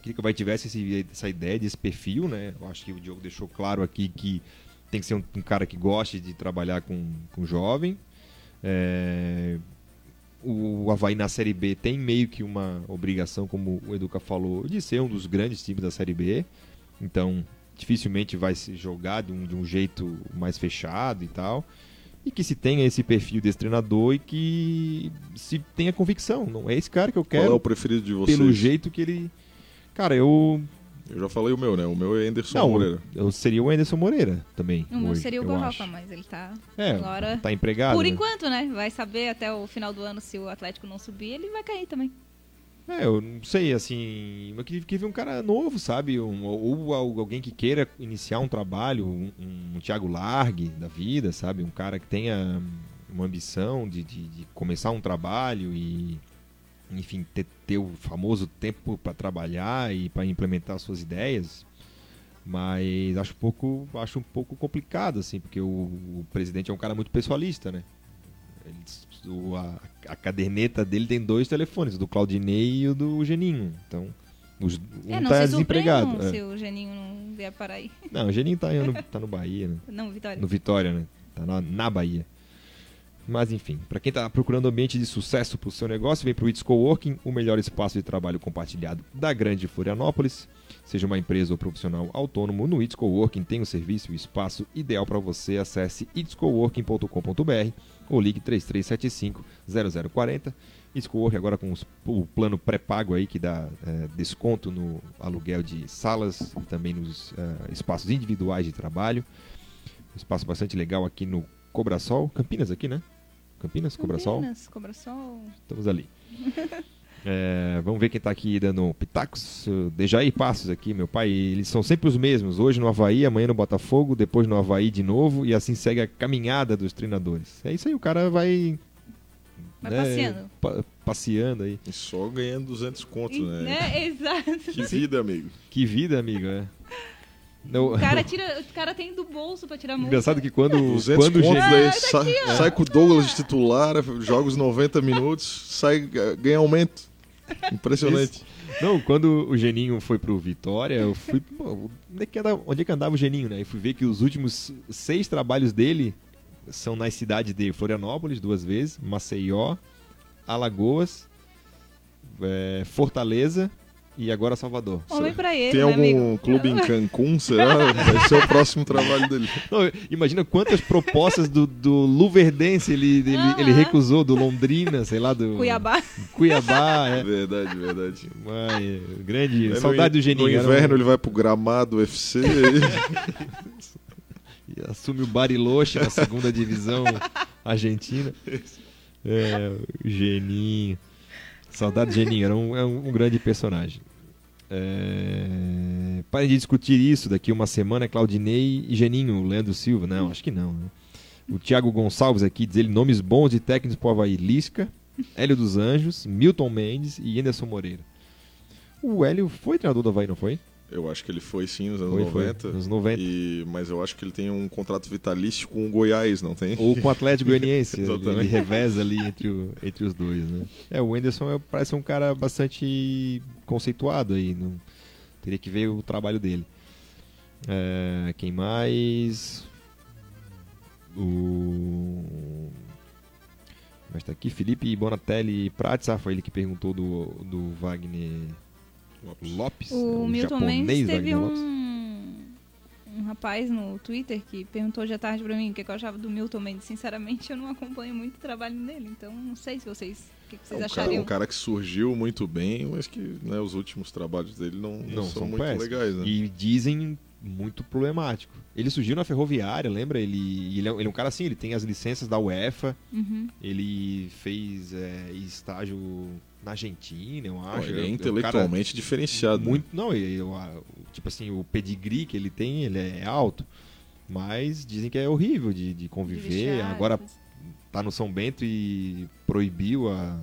queria que o Vai tivesse esse- essa ideia desse perfil, né? Eu acho que o Diogo deixou claro aqui que tem que ser um, um cara que goste de trabalhar com, com jovem. É, o Havaí na Série B tem meio que uma obrigação, como o Educa falou, de ser um dos grandes times da Série B. Então, dificilmente vai se jogar de um, de um jeito mais fechado e tal. E que se tenha esse perfil desse treinador e que se tenha convicção. Não é esse cara que eu Qual é quero o preferido de vocês? pelo jeito que ele. Cara, eu. Eu já falei o meu, né? O meu é Anderson Não, Moreira. eu seria o Anderson Moreira também. O meu hoje, seria o acho. mas ele tá. É, Agora- tá empregado. Por né? enquanto, né? Vai saber até o final do ano se o Atlético não subir, ele vai cair também. É, eu não sei, assim, eu queria, ver um cara novo, sabe? Um, ou, ou alguém que queira iniciar um trabalho, um, um Thiago Largue da vida, sabe? Um cara que tenha uma ambição de, de, de começar um trabalho e, enfim, ter, ter o famoso tempo para trabalhar e para implementar suas ideias. Mas acho um pouco, acho um pouco complicado, assim, porque o, o presidente é um cara muito pessoalista, né? Ele, o, a, a caderneta dele tem dois telefones, o do Claudinei e o do Geninho. Então, os, um é, não tá se desempregado. é. se o Geninho não vier parar aí. Não, o Geninho tá, no, tá no Bahia, né? Não, Vitória. No Vitória, né? Tá na, na Bahia. Mas enfim, para quem está procurando ambiente de sucesso para o seu negócio, vem para o It's Coworking, o melhor espaço de trabalho compartilhado da grande Florianópolis. Seja uma empresa ou profissional autônomo, no It's Coworking tem o serviço e o espaço ideal para você. Acesse itscoworking.com.br ou ligue 3375 0040. It's Coworking agora com os- o plano pré-pago aí que dá é, desconto no aluguel de salas e também nos é, espaços individuais de trabalho. Um espaço bastante legal aqui no Cobrasol, Campinas aqui, né? Campinas, Cobrasol. Campinas, Cobrasol. Estamos ali. É, vamos ver quem está aqui dando pitacos. Dejaí Passos aqui, meu pai. Eles são sempre os mesmos. Hoje no Havaí, amanhã no Botafogo, depois no Havaí de novo. E assim segue a caminhada dos treinadores. É isso aí, o cara vai... Vai né, passeando. pa- passeando aí. E só ganhando 200 contos, E- né? né? Exato. Que vida, amigo. Que vida, amigo. É. Não- O cara, tira, o cara tem do bolso pra tirar a multa. Engraçado que quando, 200 quando o contos, Ge- daí sai, sai com o Douglas de titular, joga os 90 minutos, sai, ganha aumento. Impressionante. Não, quando o Geninho foi pro Vitória, eu fui. Pô, onde, é que andava, onde é que andava o Geninho, né? E fui ver que os últimos seis trabalhos dele são nas cidades de Florianópolis, duas vezes, Maceió, Alagoas, é, Fortaleza e agora Salvador. Homem pra ele, Tem né, algum amigo? clube em Cancún, será? Vai ser o próximo trabalho dele. Não, imagina quantas propostas do, do Luverdense ele, ele, Aham. ele recusou, do Londrina, sei lá, do. Cuiabá. Cuiabá, é. Verdade, verdade. Mãe, grande. No saudade do in- Geninho. No um- inverno ele vai pro gramado UFC. E assume o Bariloche na segunda divisão argentina. É, Geninho. Saudade do Geninho, era um, é um, um grande personagem. É... De discutir isso daqui uma semana, Claudinei e Geninho, Leandro Silva. Não, acho que não. né? O Thiago Gonçalves aqui diz ele nomes bons de técnicos pro Havaí. Lisca, Hélio dos Anjos, Milton Mendes e Anderson Moreira. O Hélio foi treinador do Havaí, não foi? Eu acho que ele foi sim nos anos Foi, foi. 90. Nos 90. E, mas eu acho que ele tem um contrato vitalício com o Goiás, não tem? Ou com o Atlético Goianiense. ele, Exatamente. ele reveza ali entre, o- entre os dois, né? É, o Anderson é- parece um cara bastante conceituado aí. Não, teria que ver o trabalho dele. É, quem mais? O... Mas tá aqui, Felipe Bonatelli Prates. Ah, foi ele que perguntou do, do Wagner Lopes. O um Milton Mendes teve Wagner Lopes. um, um rapaz no Twitter que perguntou hoje à tarde pra mim o que, que eu achava do Milton Mendes. Sinceramente, eu não acompanho muito o trabalho dele, então não sei se vocês. O que, que vocês É um cara, achariam? um cara que surgiu muito bem, mas que né, os últimos trabalhos dele não, não Não, são, são muito péssimos. legais. Né? E dizem muito problemático. Ele surgiu na ferroviária, lembra? Ele, ele, é, ele é um cara assim, ele tem as licenças da UEFA, Uhum. ele fez é, estágio na Argentina, eu acho. ele um é intelectualmente diferenciado. né? muito, não, ele- eu, tipo assim, o pedigree que ele tem, ele é alto. Mas dizem que é horrível de, de conviver. De Agora coisa. tá no São Bento e proibiu a.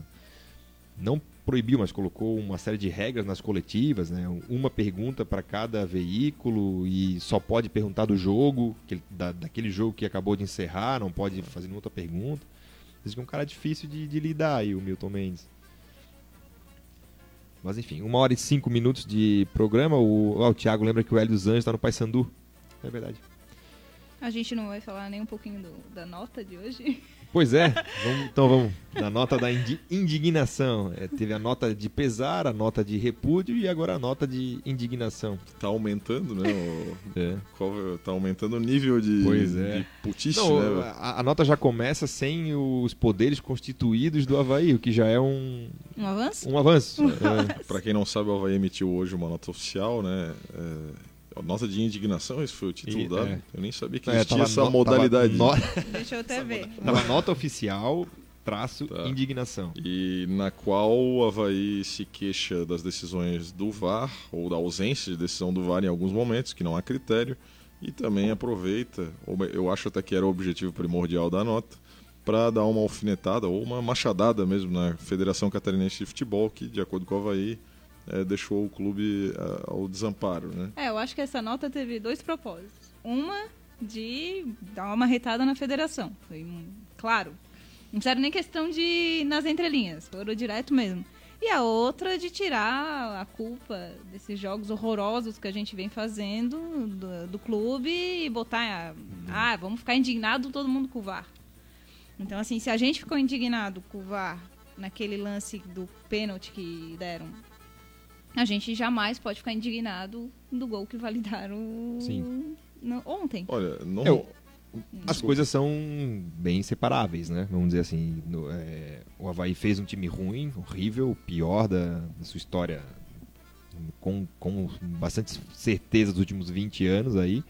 Não proibiu, mas colocou uma série de regras nas coletivas, né? Uma pergunta para cada veículo e só pode perguntar do jogo, que da, daquele jogo que acabou de encerrar, não pode fazer nenhuma outra pergunta. Diz que é um cara difícil de, de lidar aí, o Milton Mendes. Mas enfim, uma hora e cinco minutos de programa. O, o Thiago lembra que o Hélio dos Anjos está no Paysandu. É verdade. A gente não vai falar nem um pouquinho do- da nota de hoje. Pois é, vamos- então vamos. Da nota da indi- indignação. É, teve a nota de pesar, a nota de repúdio e agora a nota de indignação. Tá aumentando, né? O, É. qual- tá aumentando o nível de, Pois é. de putice, Não, né? a, a nota já começa sem os poderes constituídos do Havaí, o que já é um, Um avanço? um avanço. É. Pra quem não sabe, o Havaí emitiu hoje uma nota oficial, né? É, nota de indignação, esse foi o título E- dado. é. Eu nem sabia que É, existia tava essa no- modalidade. Tava, no- Deixa eu até ver. tava nota oficial traço Tá. indignação. e na qual o Havaí se queixa das decisões do VAR, ou da ausência de decisão do VAR em alguns momentos, que não há critério, e também aproveita, ou eu acho até que era o objetivo primordial da nota, para dar uma alfinetada ou uma machadada mesmo na Federação Catarinense de Futebol, que, de acordo com o Havaí, eh, deixou o clube eh, ao desamparo. Né? É, eu acho que essa nota teve dois propósitos. Uma de dar uma retada na federação. Foi um, claro. Não fizeram nem questão de nas entrelinhas, foram direto mesmo. E a outra de tirar a culpa desses jogos horrorosos que a gente vem fazendo do, do clube e botar. Ah, vamos ficar indignado todo mundo com o VAR. Então, assim, se a gente ficou indignado com o VAR naquele lance do pênalti que deram, a gente jamais pode ficar indignado do gol que validaram Sim. no- ontem. Olha, não. Eu- As coisas são bem separáveis, né? Vamos dizer assim. no- é, o Havaí fez um time ruim, horrível, o pior da, da sua história, com, com bastante certeza dos últimos 20 anos aí,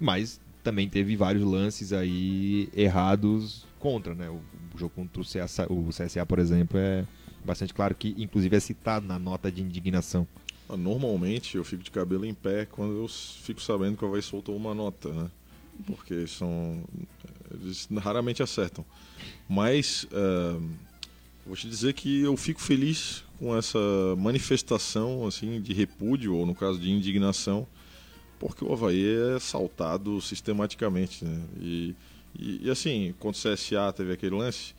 mas também teve vários lances aí errados contra, né? O, o jogo contra o CSA, o CSA, por exemplo, é bastante claro que, inclusive, é citado na nota de indignação. Normalmente eu fico de cabelo em pé quando eu fico sabendo que o Havaí soltou uma nota, né? Porque são. Eles raramente acertam. Mas ah, vou te dizer que eu fico feliz com essa manifestação assim de repúdio, ou no caso de indignação, porque o Havaí é saltado sistematicamente. Né? E, e, e, assim, quando o CSA teve aquele lance,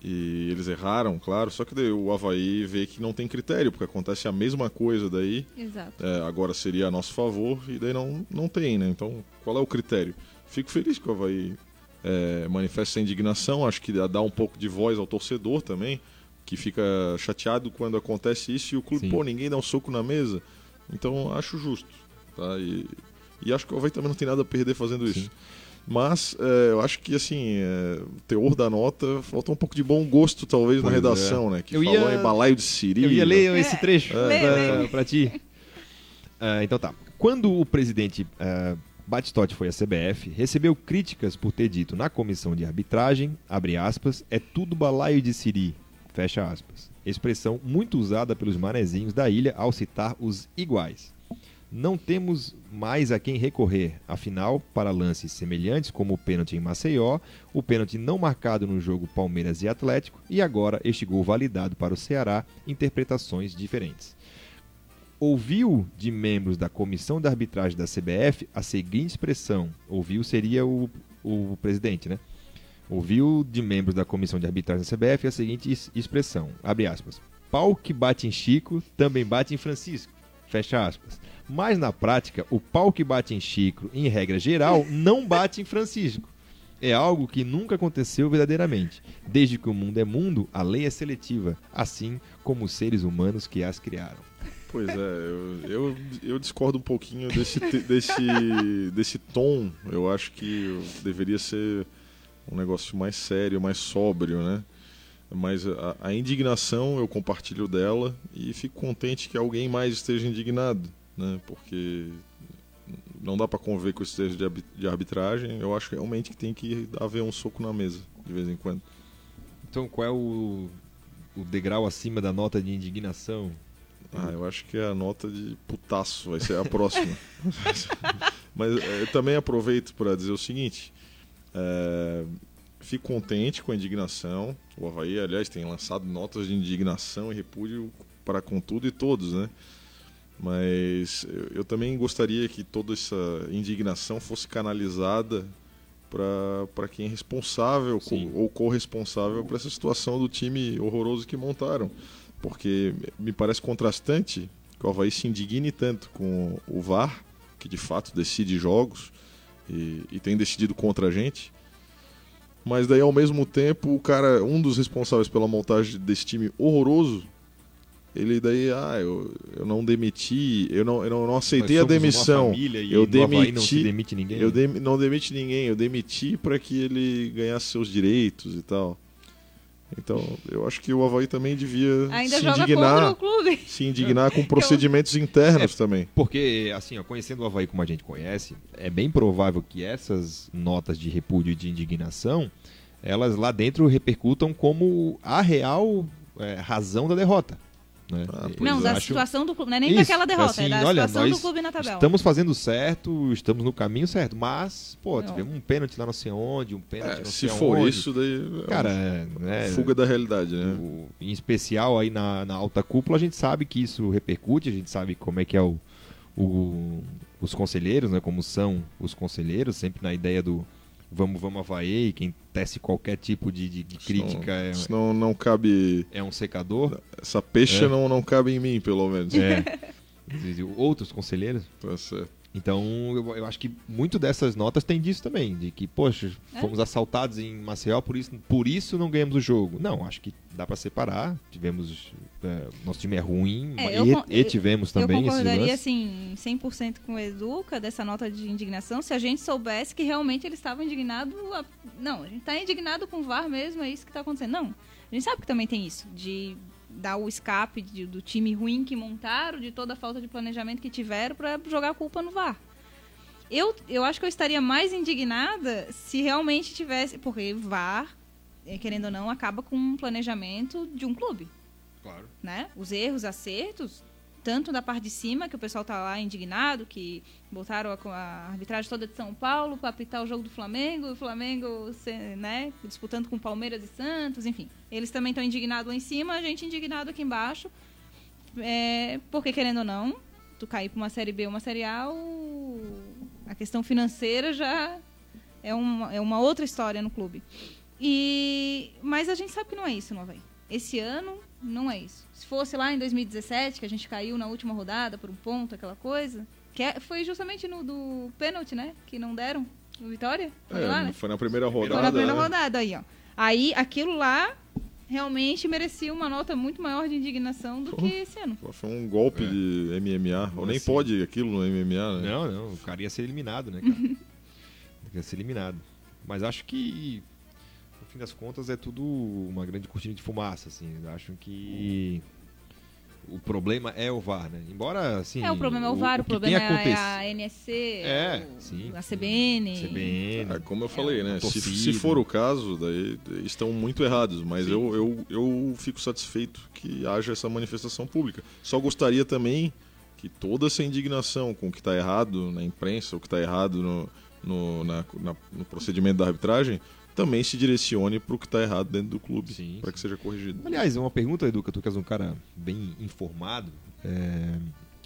e eles erraram, claro, só que daí o Havaí vê que não tem critério, porque acontece a mesma coisa daí, Exato. é, agora seria a nosso favor, e daí não, não tem, né? Então, qual é o critério? Fico feliz que o Havaí é, manifeste essa indignação, acho que dá- dá um pouco de voz ao torcedor também, que fica chateado quando acontece isso e o clube, Sim. pô, ninguém dá um soco na mesa. Então, acho justo, tá? E, e acho que o Havaí também não tem nada a perder fazendo isso. Mas é, eu acho que assim, é, o teor da nota falta um pouco de bom gosto, talvez, na Pois é. redação, né? Que Eu falou ia- em balaio de Siri. Eu ia ler É, esse trecho lê, pra, lê. pra ti. Ah, então tá. Quando o presidente ah, Batistotti foi à CBF, recebeu críticas por ter dito na comissão de arbitragem, abre aspas, é tudo balaio de siri, fecha aspas. Expressão muito usada pelos manezinhos da ilha ao citar os iguais. Não temos mais a quem recorrer, afinal, para lances semelhantes como o pênalti em Maceió, o pênalti não marcado no jogo Palmeiras e Atlético e agora este gol validado para o Ceará, interpretações diferentes. Ouviu de membros da comissão de arbitragem da CBF a seguinte expressão: ouviu seria o, o presidente, né? Ouviu de membros da comissão de arbitragem da CBF a seguinte es- expressão: abre aspas. Pau que bate em Chico também bate em Francisco. Fecha aspas. Mas na prática, o pau que bate em Chico, em regra geral, não bate em Francisco. É algo que nunca aconteceu verdadeiramente. Desde que o mundo é mundo, a lei é seletiva, assim como os seres humanos que as criaram. Pois é, eu, eu, eu discordo um pouquinho desse, desse, desse tom. Eu acho que deveria ser um negócio mais sério, mais sóbrio, né? Mas a, a indignação eu compartilho dela e fico contente que alguém mais esteja indignado, né? Porque não dá para conviver com esse texto de, arbi- de arbitragem. Eu acho realmente que tem que haver um soco na mesa de vez em quando. Então, qual é o, o degrau acima da nota de indignação? Ah, eu acho que é a nota de putaço vai ser a próxima. Mas eh, também aproveito para dizer o seguinte: eh, fico contente com a indignação. O Havaí, aliás, tem lançado notas de indignação e repúdio para com tudo e todos, né? Mas eu, também gostaria que toda essa indignação fosse canalizada para quem é responsável co- ou corresponsável por essa situação do time horroroso que montaram. Porque me parece contrastante que o Havaí se indigne tanto com o VAR, que de fato decide jogos e, e tem decidido contra a gente. Mas daí ao mesmo tempo, o cara, um dos responsáveis pela montagem desse time horroroso, ele daí, ah, eu, eu não demiti, eu não, eu não, não aceitei a demissão. e eu Havaí não demiti- demite ninguém. Eu dem- não demiti ninguém, eu demiti para que ele ganhasse seus direitos e tal. Então, eu acho que o Havaí também devia Ainda se indignar, o clube. se indignar com procedimentos internos também. Porque, assim, ó, conhecendo o Havaí como a gente conhece, é bem provável que essas notas de repúdio e de indignação elas lá dentro repercutam como a real é, razão da derrota. Né? Ah, pois Não, é. da Acho- situação do clube. Não é nem Isso, daquela derrota, assim, é da olha, situação do clube na tabela. Estamos fazendo certo, estamos no caminho certo, mas, pô, Não. tivemos um pênalti lá não sei onde, um pênalti É, não se sei for aonde. isso, daí é Cara, é, né, fuga da realidade, né? o- em especial aí na, na alta cúpula, a gente sabe que isso repercute, a gente sabe como é que é o, o- os conselheiros, né, como são os conselheiros, sempre na ideia do vamos, vamos Havaí, quem tece qualquer tipo de, de- de crítica é, Senão não cabe. é um secador. Essa peixe É. não, não cabe em mim, pelo menos. É. Outros conselheiros. Tá certo. Então, eu, eu acho que muito dessas notas tem disso também, de que, poxa, É. fomos assaltados em Maceió, por isso, por isso não ganhamos o jogo. Não, acho que dá pra separar. Tivemos. é, nosso time é ruim, É, e, eu con- e tivemos Eu também esses concordaria, assim, 100% com o Educa dessa nota de indignação se a gente soubesse que realmente ele estava indignado. a- Não, a gente está indignado com o VAR mesmo, é isso que está acontecendo. Não, a gente sabe que também tem isso, de dar o escape de- do time ruim que montaram, de toda a falta de planejamento que tiveram para jogar a culpa no VAR. Eu, eu acho que eu estaria mais indignada se realmente tivesse. Porque VAR, eh, querendo ou não, acaba com um planejamento de um clube Claro. né? Os erros, acertos, tanto da parte de cima, que o pessoal tá lá indignado, que botaram a, a arbitragem toda de São Paulo para apitar o jogo do Flamengo, o Flamengo, né, disputando com Palmeiras e Santos, enfim. Eles também estão indignados lá em cima, a gente indignado aqui embaixo. É, porque, querendo ou não, tu cair para uma Série B ou uma Série A, o- a questão financeira já é uma, é uma outra história no clube. E, mas a gente sabe que não é isso no Havaí. Esse ano não é isso. Se fosse lá em 2017, que a gente caiu na última rodada por um ponto, aquela coisa, que é- foi justamente no do pênalti, né? Que não deram no Vitória. Foi É, lá, né? Foi na primeira rodada. Foi na primeira né? rodada aí, ó. Aí aquilo lá realmente merecia uma nota muito maior de indignação do que esse ano. Foi um golpe É. de MMA. Ou nem Assim. pode aquilo no MMA, né? Não, não, o cara ia ser eliminado, né, cara? ia ser eliminado. Mas acho que, fim das contas, é tudo uma grande cortina de fumaça, assim. Eu acho que o problema é o VAR, né? Embora, assim... É, o problema é o VAR, o, que problema é a NSC, É, o- sim. a CBN. É, CBN. como eu falei, né? Se, se for o caso, daí estão muito errados, mas Sim. eu, eu, eu fico satisfeito que haja essa manifestação pública. Só gostaria também que toda essa indignação com o que está errado na imprensa, o que está errado no, no, na- na- no procedimento da arbitragem, também se direcione para o que está errado dentro do clube, para que seja corrigido. Aliás, uma pergunta, Educa, tu que és um cara bem informado. É,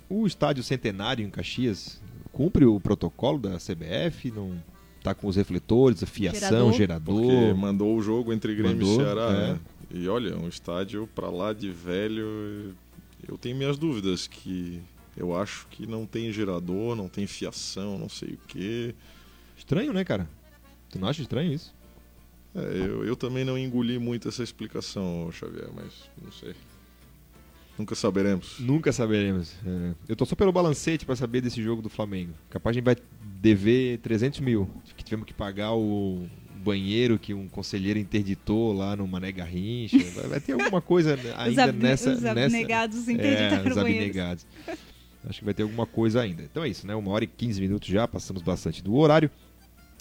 O estádio Centenário em Caxias cumpre o protocolo da CBF? Não tá com os refletores, a fiação, Gerador. Porque gerador? mandou o jogo entre Grêmio Mandou, e Ceará, é. né? E olha, um estádio para lá de velho, eu tenho minhas dúvidas que eu acho que não tem gerador, não tem fiação, não sei o quê. Estranho, né, cara? Tu não acha estranho isso? É, eu, eu também não engoli muito essa explicação, Xavier, mas não sei. Nunca saberemos. Nunca saberemos. É, eu tô só pelo balancete pra saber desse jogo do Flamengo. Capaz a gente vai dever 300 mil. Que tivemos que pagar o banheiro que um conselheiro interditou lá no Mané Garrincha. Vai, vai ter alguma coisa Os, ainda nessa... os nessa... abnegados É, interditaram os banheiros. abnegados. Acho que vai ter alguma coisa ainda. Então é isso, né? Uma hora e 15 minutos já, passamos bastante do horário.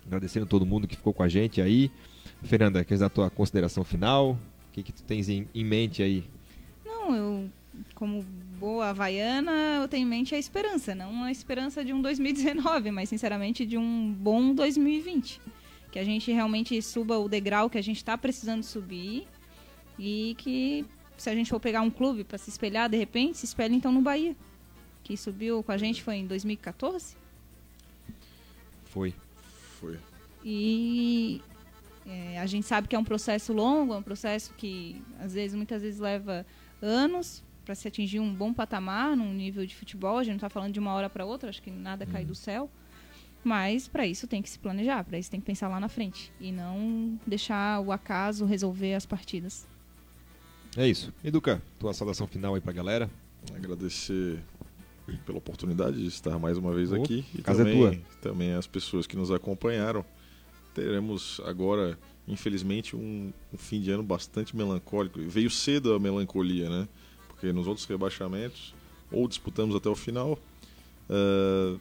Agradecendo todo mundo que ficou com a gente aí. Fernanda, queres dar a tua consideração final? O que, que tu tens em, em mente aí? Não, eu, como boa havaiana, eu tenho em mente a esperança. Não a esperança de um 2019, mas sinceramente de um bom 2020. Que a gente realmente suba o degrau que a gente está precisando subir. E que se a gente for pegar um clube para se espelhar, de repente, se espelhe então no Bahia. Que subiu com a gente foi em 2014. Foi. Foi. E é, a gente sabe que é um processo longo, é um processo que às vezes, muitas vezes leva anos para se atingir um bom patamar num nível de futebol. A gente não está falando de uma hora para outra, acho que nada cai do céu. Mas para isso tem que se planejar, para isso tem que pensar lá na frente e não deixar o acaso resolver as partidas. É isso. Educa, tua saudação final aí pra galera. Agradecer pela oportunidade de estar mais uma vez Ô, aqui. E casa é também, tua. também as pessoas que nos acompanharam. Teremos agora, infelizmente, um, um fim de ano bastante melancólico. Veio cedo a melancolia, né? Porque nos outros rebaixamentos, ou disputamos até o final, ah,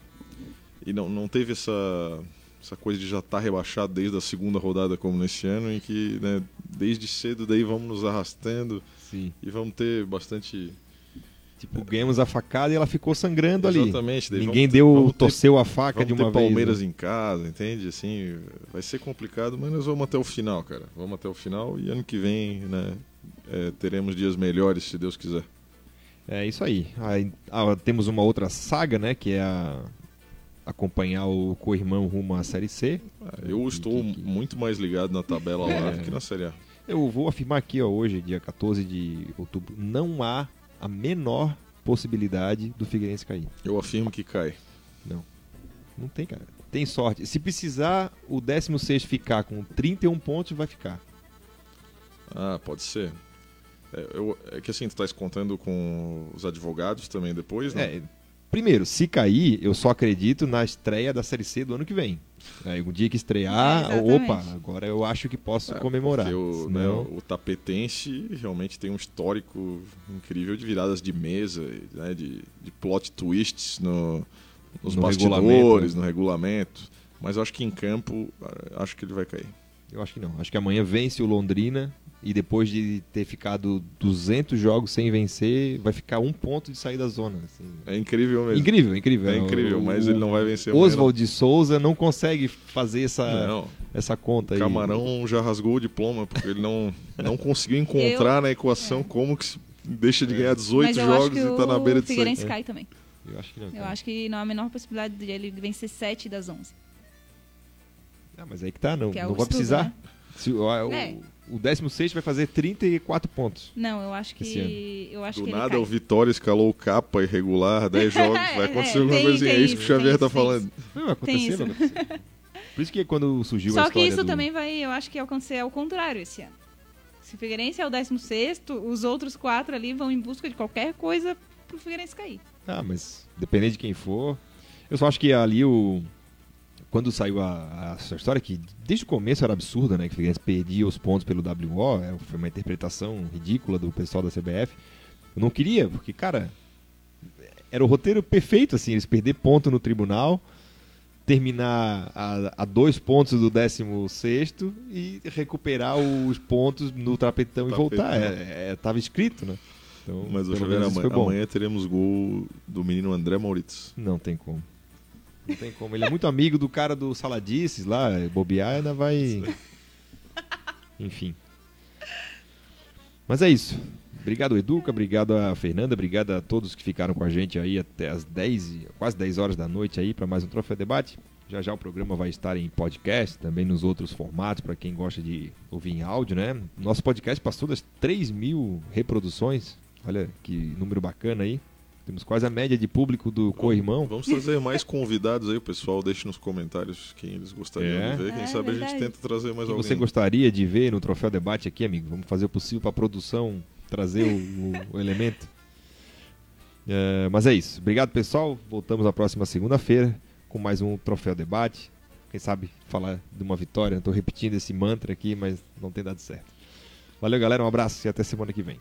e não, não teve essa essa coisa de já estar tá rebaixado desde a segunda rodada como nesse ano, em que né, desde cedo daí vamos nos arrastando Sim. e vamos ter bastante Tipo, ganhamos a facada e ela ficou sangrando ali. Exatamente. Ninguém ter- deu, ter- torceu a faca de ter uma Palmeiras vez. né? em casa, entende? Assim, vai ser complicado, mas nós vamos até o final, cara. Vamos até o final e ano que vem, né, é, teremos dias melhores, se Deus quiser. É isso aí. Aí, ah, temos uma outra saga, né? Que é a acompanhar o co-irmão rumo à Série C. Ah, Eu estou que- que- muito mais ligado na tabela lá do que na Série A. Eu vou afirmar aqui, ó, hoje, dia 14 de outubro, não há a menor possibilidade do Figueirense cair. Eu afirmo que cai. Não tem, cara. Tem sorte. Se precisar o 16 ficar com 31 pontos, vai ficar. Ah, pode ser. É, eu- é que assim, tu estás contando com os advogados também depois, né? É, primeiro, se cair, eu só acredito na estreia da Série C do ano que vem. Aí, o dia que estrear, É, opa, agora eu acho que posso É, comemorar. O, né, Senão- o tapetense realmente tem um histórico incrível de viradas de mesa, né, de, de plot twists no, nos No bastidores, regulamento. no regulamento. Mas eu acho que em campo, acho que ele vai cair. Eu acho que não. Acho que amanhã vence o Londrina e depois de ter ficado 200 jogos sem vencer, vai ficar um ponto de sair da zona. assim. É incrível mesmo. Incrível, incrível. É incrível, O- mas o ele não vai vencer Oswald de Souza não consegue fazer essa, Não, essa conta aí. Camarão já rasgou o diploma, porque ele não, não conseguiu encontrar na equação como que deixa de ganhar 18 Mas eu jogos e tá na beira de sair. Figueirense É. cai também. Eu acho que não. Eu cara. acho que não há a menor possibilidade de ele vencer 7 das 11. Ah, mas aí que tá, não, Que é não vai estudo, precisar. né? Se o, o, É. o 16 vai fazer 34 pontos. Não, eu acho que. Eu acho Do que nada cai. o Vitória escalou o capa irregular, 10 jogos, vai acontecer É, alguma tem- coisinha. É tem isso que o Xavier tá isso, falando. Não, vai acontecer, isso. vai acontecer. Por isso que quando surgiu a Só que história isso do... também vai, eu acho que acontecer ao contrário esse ano. Se o Figueirense é o 16, os outros quatro ali vão em busca de qualquer coisa pro Figueirense cair. Ah, mas dependendo de quem for. Eu só acho que ali o. Quando saiu a, a história, que desde o começo era absurda, né? Que o Figueirense perdia os pontos pelo WO, é, foi uma interpretação ridícula do pessoal da CBF. Eu não queria, porque, cara, era o roteiro perfeito, assim, eles perder ponto no tribunal, terminar a, a dois pontos do 16 e recuperar os pontos no trapetão e voltar. É, é, tava escrito, né? Então, Mas o Xavier, isso amanhã, amanhã teremos gol do menino André Maurício. Não tem como. Não tem como. Ele é muito amigo do cara do Saladices lá, bobear ainda vai. Enfim. Mas é isso. Obrigado, Educa. Obrigado a Fernanda. Obrigado a todos que ficaram com a gente aí até as 10, e- quase 10 horas da noite aí para mais um Troféu Debate. Já já o programa vai estar em podcast, também nos outros formatos, para quem gosta de ouvir em áudio, né? Nosso podcast passou das 3 mil reproduções. Olha que número bacana aí. Temos quase a média de público do Co-Irmão. Vamos trazer mais convidados aí, o pessoal. Deixe nos comentários quem eles gostariam É. de ver. Quem É, sabe a gente verdade. tenta trazer mais que alguém. você gostaria de ver no Troféu Debate aqui, amigo? Vamos fazer o possível para a produção trazer o, o- o elemento. É, mas é isso. Obrigado, pessoal. Voltamos na próxima segunda-feira com mais um Troféu Debate. Quem sabe falar de uma vitória. Estou repetindo esse mantra aqui, mas não tem dado certo. Valeu, galera. Um abraço e até semana que vem.